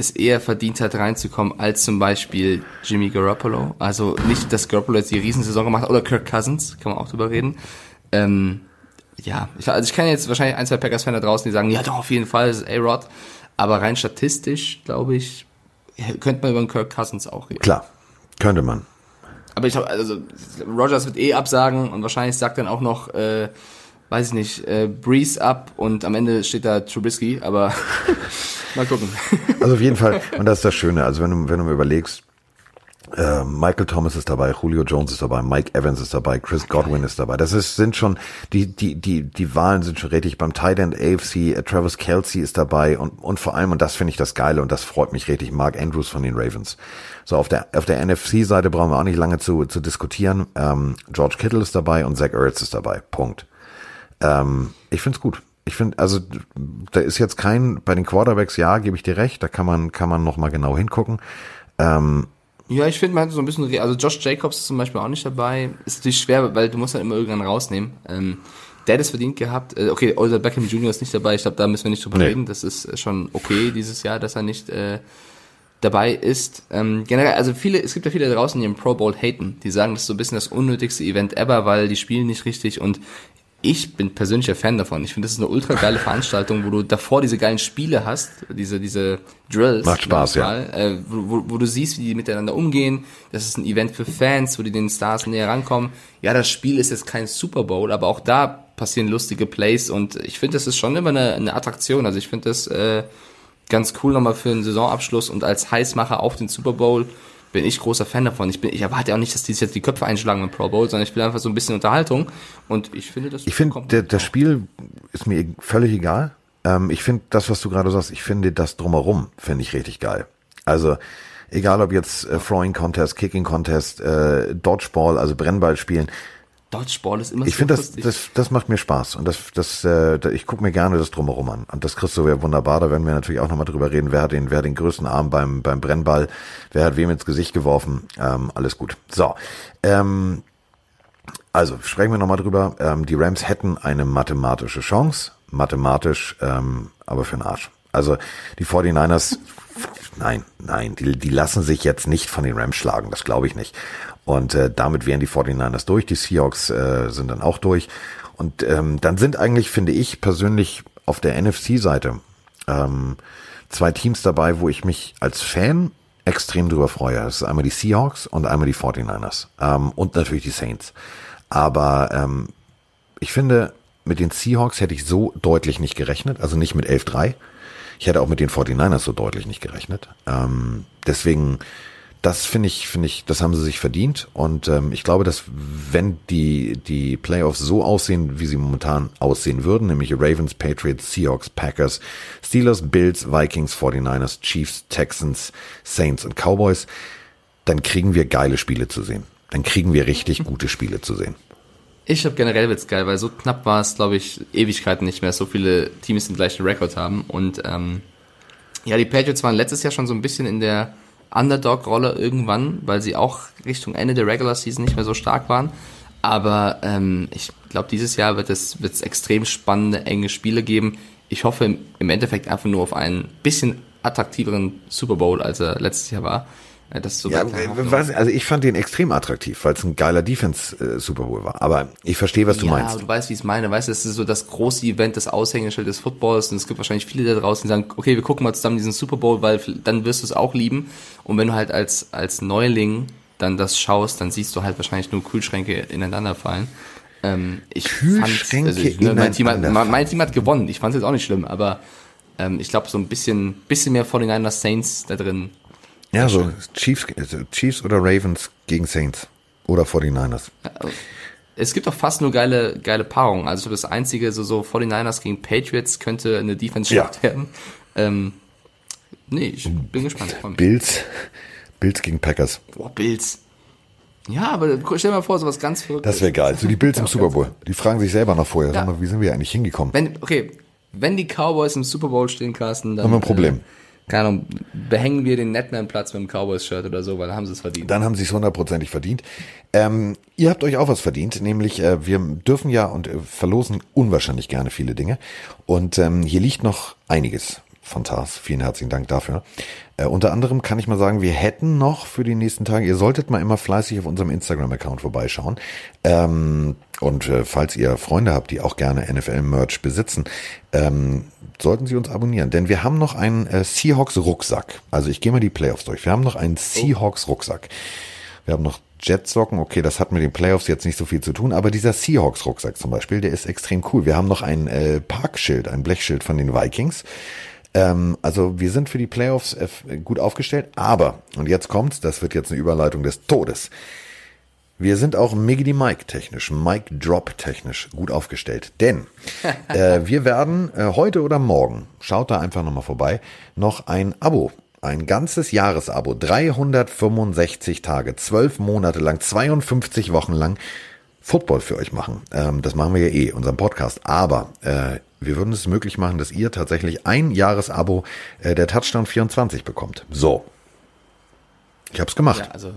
Speaker 2: es eher verdient hat, reinzukommen, als zum Beispiel Jimmy Garoppolo. Also nicht, dass Garoppolo jetzt die Riesensaison gemacht hat, oder Kirk Cousins, kann man auch drüber reden. Ähm, ja, ich, also ich kenne jetzt wahrscheinlich ein, zwei Packers-Fans da draußen, die sagen, ja doch, auf jeden Fall, das ist A-Rod. Aber rein statistisch, glaube ich, könnte man über den Kirk Cousins auch reden.
Speaker 1: Klar, könnte man.
Speaker 2: Aber ich glaube, also Rogers wird eh absagen und wahrscheinlich sagt dann auch noch, äh, weiß ich nicht, äh, Breeze ab und am Ende steht da Trubisky, aber mal gucken.
Speaker 1: Also auf jeden Fall, und das ist das Schöne, also wenn du, wenn du mir überlegst, äh, Michael Thomas ist dabei, Julio Jones ist dabei, Mike Evans ist dabei, Chris Godwin ist dabei. Das ist, sind schon, die, die, die, die Wahlen sind schon richtig. Beim Tight End AFC, äh, Travis Kelsey ist dabei und, und vor allem, und das finde ich das Geile und das freut mich richtig, Mark Andrews von den Ravens. So, auf der, auf der NFC-Seite brauchen wir auch nicht lange zu, zu diskutieren. Ähm, George Kittle ist dabei und Zach Ertz ist dabei. Punkt. Ähm, ich find's gut. Ich finde, also da ist jetzt kein, bei den Quarterbacks, ja, gebe ich dir recht, da kann man, kann man nochmal genau hingucken. Ähm,
Speaker 2: ja, ich finde, man hat so ein bisschen, also Josh Jacobs ist zum Beispiel auch nicht dabei. Ist natürlich schwer, weil du musst halt immer irgendwann rausnehmen. Ähm, der hat es verdient gehabt. Äh, okay, Odell Beckham Jr. ist nicht dabei. Ich glaube, da müssen wir nicht drüber nee. reden. Das ist schon okay dieses Jahr, dass er nicht äh, dabei ist. Ähm, generell, also viele, es gibt ja viele da draußen, die im Pro Bowl haten. Die sagen, das ist so ein bisschen das unnötigste Event ever, weil die spielen nicht richtig und ich bin persönlicher Fan davon. Ich finde, das ist eine ultra geile Veranstaltung, wo du davor diese geilen Spiele hast, diese, diese Drills.
Speaker 1: Macht Spaß, ja.
Speaker 2: Äh, wo, wo, du siehst, wie die miteinander umgehen. Das ist ein Event für Fans, wo die den Stars näher rankommen. Ja, das Spiel ist jetzt kein Super Bowl, aber auch da passieren lustige Plays und ich finde, das ist schon immer eine, eine Attraktion. Also ich finde das äh, ganz cool nochmal für einen Saisonabschluss und als Heißmacher auf den Super Bowl bin ich großer Fan davon. Ich, bin, ich erwarte auch nicht, dass die jetzt die Köpfe einschlagen im Pro Bowl, sondern ich will einfach so ein bisschen Unterhaltung. Und ich finde das.
Speaker 1: Ich finde, das Spiel ist mir völlig egal. Ähm, ich finde das, was du gerade sagst, ich finde das drumherum, finde ich richtig geil. Also egal ob jetzt äh, Throwing Contest, Kicking Contest, äh, Dodgeball, also Brennball spielen.
Speaker 2: Dodgeball ist immer
Speaker 1: Ich
Speaker 2: so
Speaker 1: finde, das, das, das macht mir Spaß und das, das, äh, ich gucke mir gerne das drumherum an. Und das kriegst du ja wunderbar. Da werden wir natürlich auch nochmal drüber reden, wer hat den, wer hat den größten Arm beim, beim Brennball, wer hat wem ins Gesicht geworfen. Ähm, alles gut. So. Ähm, also sprechen wir nochmal drüber. Ähm, die Rams hätten eine mathematische Chance. Mathematisch, ähm, aber für den Arsch. Also die 49ers, nein, nein, die, die lassen sich jetzt nicht von den Rams schlagen. Das glaube ich nicht. Und äh, damit wären die 49ers durch. Die Seahawks äh, sind dann auch durch. Und ähm, dann sind eigentlich, finde ich persönlich, auf der NFC-Seite ähm, zwei Teams dabei, wo ich mich als Fan extrem drüber freue. Das ist einmal die Seahawks und einmal die 49ers. Ähm, und natürlich die Saints. Aber ähm, ich finde, mit den Seahawks hätte ich so deutlich nicht gerechnet. Also nicht mit 11-3. Ich hätte auch mit den 49ers so deutlich nicht gerechnet. Ähm, deswegen, das finde ich, finde ich, das haben sie sich verdient. Und ähm, ich glaube, dass wenn die, die Playoffs so aussehen, wie sie momentan aussehen würden, nämlich Ravens, Patriots, Seahawks, Packers, Steelers, Bills, Vikings, 49ers, Chiefs, Texans, Saints und Cowboys, dann kriegen wir geile Spiele zu sehen. Dann kriegen wir richtig gute Spiele zu sehen.
Speaker 2: Ich glaube generell wird's geil, weil so knapp war es, glaube ich, Ewigkeiten nicht mehr. So viele Teams den gleichen Rekord haben. Und ähm, ja, die Patriots waren letztes Jahr schon so ein bisschen in der Underdog-Rolle irgendwann, weil sie auch Richtung Ende der Regular Season nicht mehr so stark waren. Aber ähm, ich glaube, dieses Jahr wird es wird's extrem spannende, enge Spiele geben. Ich hoffe im Endeffekt einfach nur auf einen bisschen attraktiveren Super Bowl, als er letztes Jahr war. Äh, Das ist so
Speaker 1: Ja, was, also ich fand den extrem attraktiv, weil es ein geiler Defense-Super Bowl war. Aber ich verstehe, was du
Speaker 2: ja,
Speaker 1: meinst.
Speaker 2: aber du weißt, wie ich es meine. Weißt du, es ist so das große Event, das Aushängeschild des Footballs und es gibt wahrscheinlich viele da draußen, die sagen, okay, wir gucken mal zusammen diesen Super Bowl, weil dann wirst du es auch lieben. Und wenn du halt als, als Neuling dann das schaust, dann siehst du halt wahrscheinlich nur Kühlschränke ineinander fallen. Ähm, ich
Speaker 1: Kühlschränke
Speaker 2: also ich, ne, mein, Team hat, mein Team hat gewonnen. Ich fand es jetzt auch nicht schlimm, aber ähm, ich glaube, so ein bisschen, bisschen mehr 49ers Saints da drin.
Speaker 1: Ja, so Chiefs, also Chiefs oder Ravens gegen Saints oder 49ers.
Speaker 2: Es gibt auch fast nur geile, geile Paarungen. Also das einzige, so, so 49ers gegen Patriots könnte eine Defense-Schlacht
Speaker 1: Ja.
Speaker 2: werden. Ähm, nee, ich bin gespannt.
Speaker 1: Bills, Bills gegen Packers.
Speaker 2: Boah, Bills. Ja, aber stell dir mal vor, sowas ganz verrücktes.
Speaker 1: Das wäre geil. So die Bills im Super Bowl. Die fragen sich selber noch vorher, sag
Speaker 2: Ja.
Speaker 1: mal, wie sind wir eigentlich hingekommen?
Speaker 2: Wenn, okay, wenn die Cowboys im Super Bowl stehen, Carsten, dann
Speaker 1: Haben wir ein Problem.
Speaker 2: Äh, keine Ahnung, behängen wir den Netman-Platz mit dem Cowboys-Shirt oder so, weil dann haben sie es verdient.
Speaker 1: Dann haben sie es hundertprozentig verdient. Ähm, ihr habt euch auch was verdient, nämlich äh, wir dürfen ja und äh, verlosen unwahrscheinlich gerne viele Dinge. Und ähm, hier liegt noch einiges von TARS. Vielen herzlichen Dank dafür. Äh, unter anderem kann ich mal sagen, wir hätten noch für die nächsten Tage, ihr solltet mal immer fleißig auf unserem Instagram-Account vorbeischauen. Ähm, und äh, falls ihr Freunde habt, die auch gerne NFL-Merch besitzen, ähm, sollten sie uns abonnieren. Denn wir haben noch einen äh, Seahawks-Rucksack. Also ich gehe mal die Playoffs durch. Wir haben noch einen Seahawks-Rucksack. Wir haben noch Jetsocken, okay, das hat mit den Playoffs jetzt nicht so viel zu tun, aber dieser Seahawks-Rucksack zum Beispiel, der ist extrem cool. Wir haben noch ein äh, Parkschild, ein Blechschild von den Vikings. Ähm, also wir sind für die Playoffs äh, gut aufgestellt, aber, und jetzt kommt's, das wird jetzt eine Überleitung des Todes. Wir sind auch Miggity Mike technisch, Mike Drop technisch gut aufgestellt. Denn äh, wir werden äh, heute oder morgen, schaut da einfach nochmal vorbei, noch ein Abo, ein ganzes Jahresabo, 365 Tage, 12 Monate lang, 52 Wochen lang Football für euch machen. Ähm, das machen wir ja eh, unseren Podcast. Aber äh, wir würden es möglich machen, dass ihr tatsächlich ein Jahresabo äh, der Touchdown 24 bekommt. So. Ich hab's gemacht.
Speaker 2: Ja, also,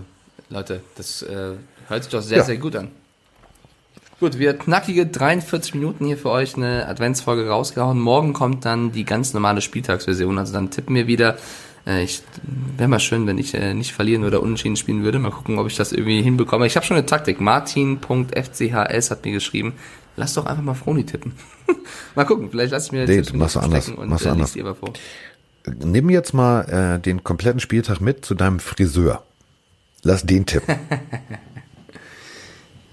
Speaker 2: Leute, das äh, hört sich doch sehr,
Speaker 1: Ja.
Speaker 2: sehr gut an. Gut, wir knackige 43 Minuten hier für euch eine Adventsfolge rausgehauen. Morgen kommt dann die ganz normale Spieltagsversion. Also dann tippen wir wieder. Äh, ich wäre mal schön, wenn ich äh, nicht verlieren oder unentschieden spielen würde. Mal gucken, ob ich das irgendwie hinbekomme. Ich habe schon eine Taktik. Martin.fchs hat mir geschrieben. Lass doch einfach mal Froni tippen. mal gucken, vielleicht lasse ich mir
Speaker 1: Nee,
Speaker 2: jetzt
Speaker 1: du machst du anders,
Speaker 2: und
Speaker 1: machst du
Speaker 2: äh,
Speaker 1: anders.
Speaker 2: die aber vor.
Speaker 1: Nimm jetzt mal äh, den kompletten Spieltag mit zu deinem Friseur. Lass den tippen.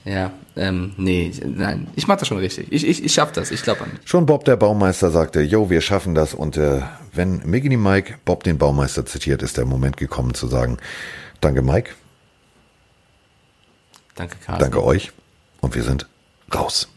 Speaker 2: Ja, ähm, nee, nein, ich mach das schon richtig. Ich, ich, ich schaff das, ich glaube an mich.
Speaker 1: Schon Bob der Baumeister sagte, yo, wir schaffen das. Und äh, wenn Miggity Mike Bob den Baumeister zitiert, ist der Moment gekommen zu sagen, danke Mike,
Speaker 2: Danke, Carsten.
Speaker 1: danke euch und wir sind raus.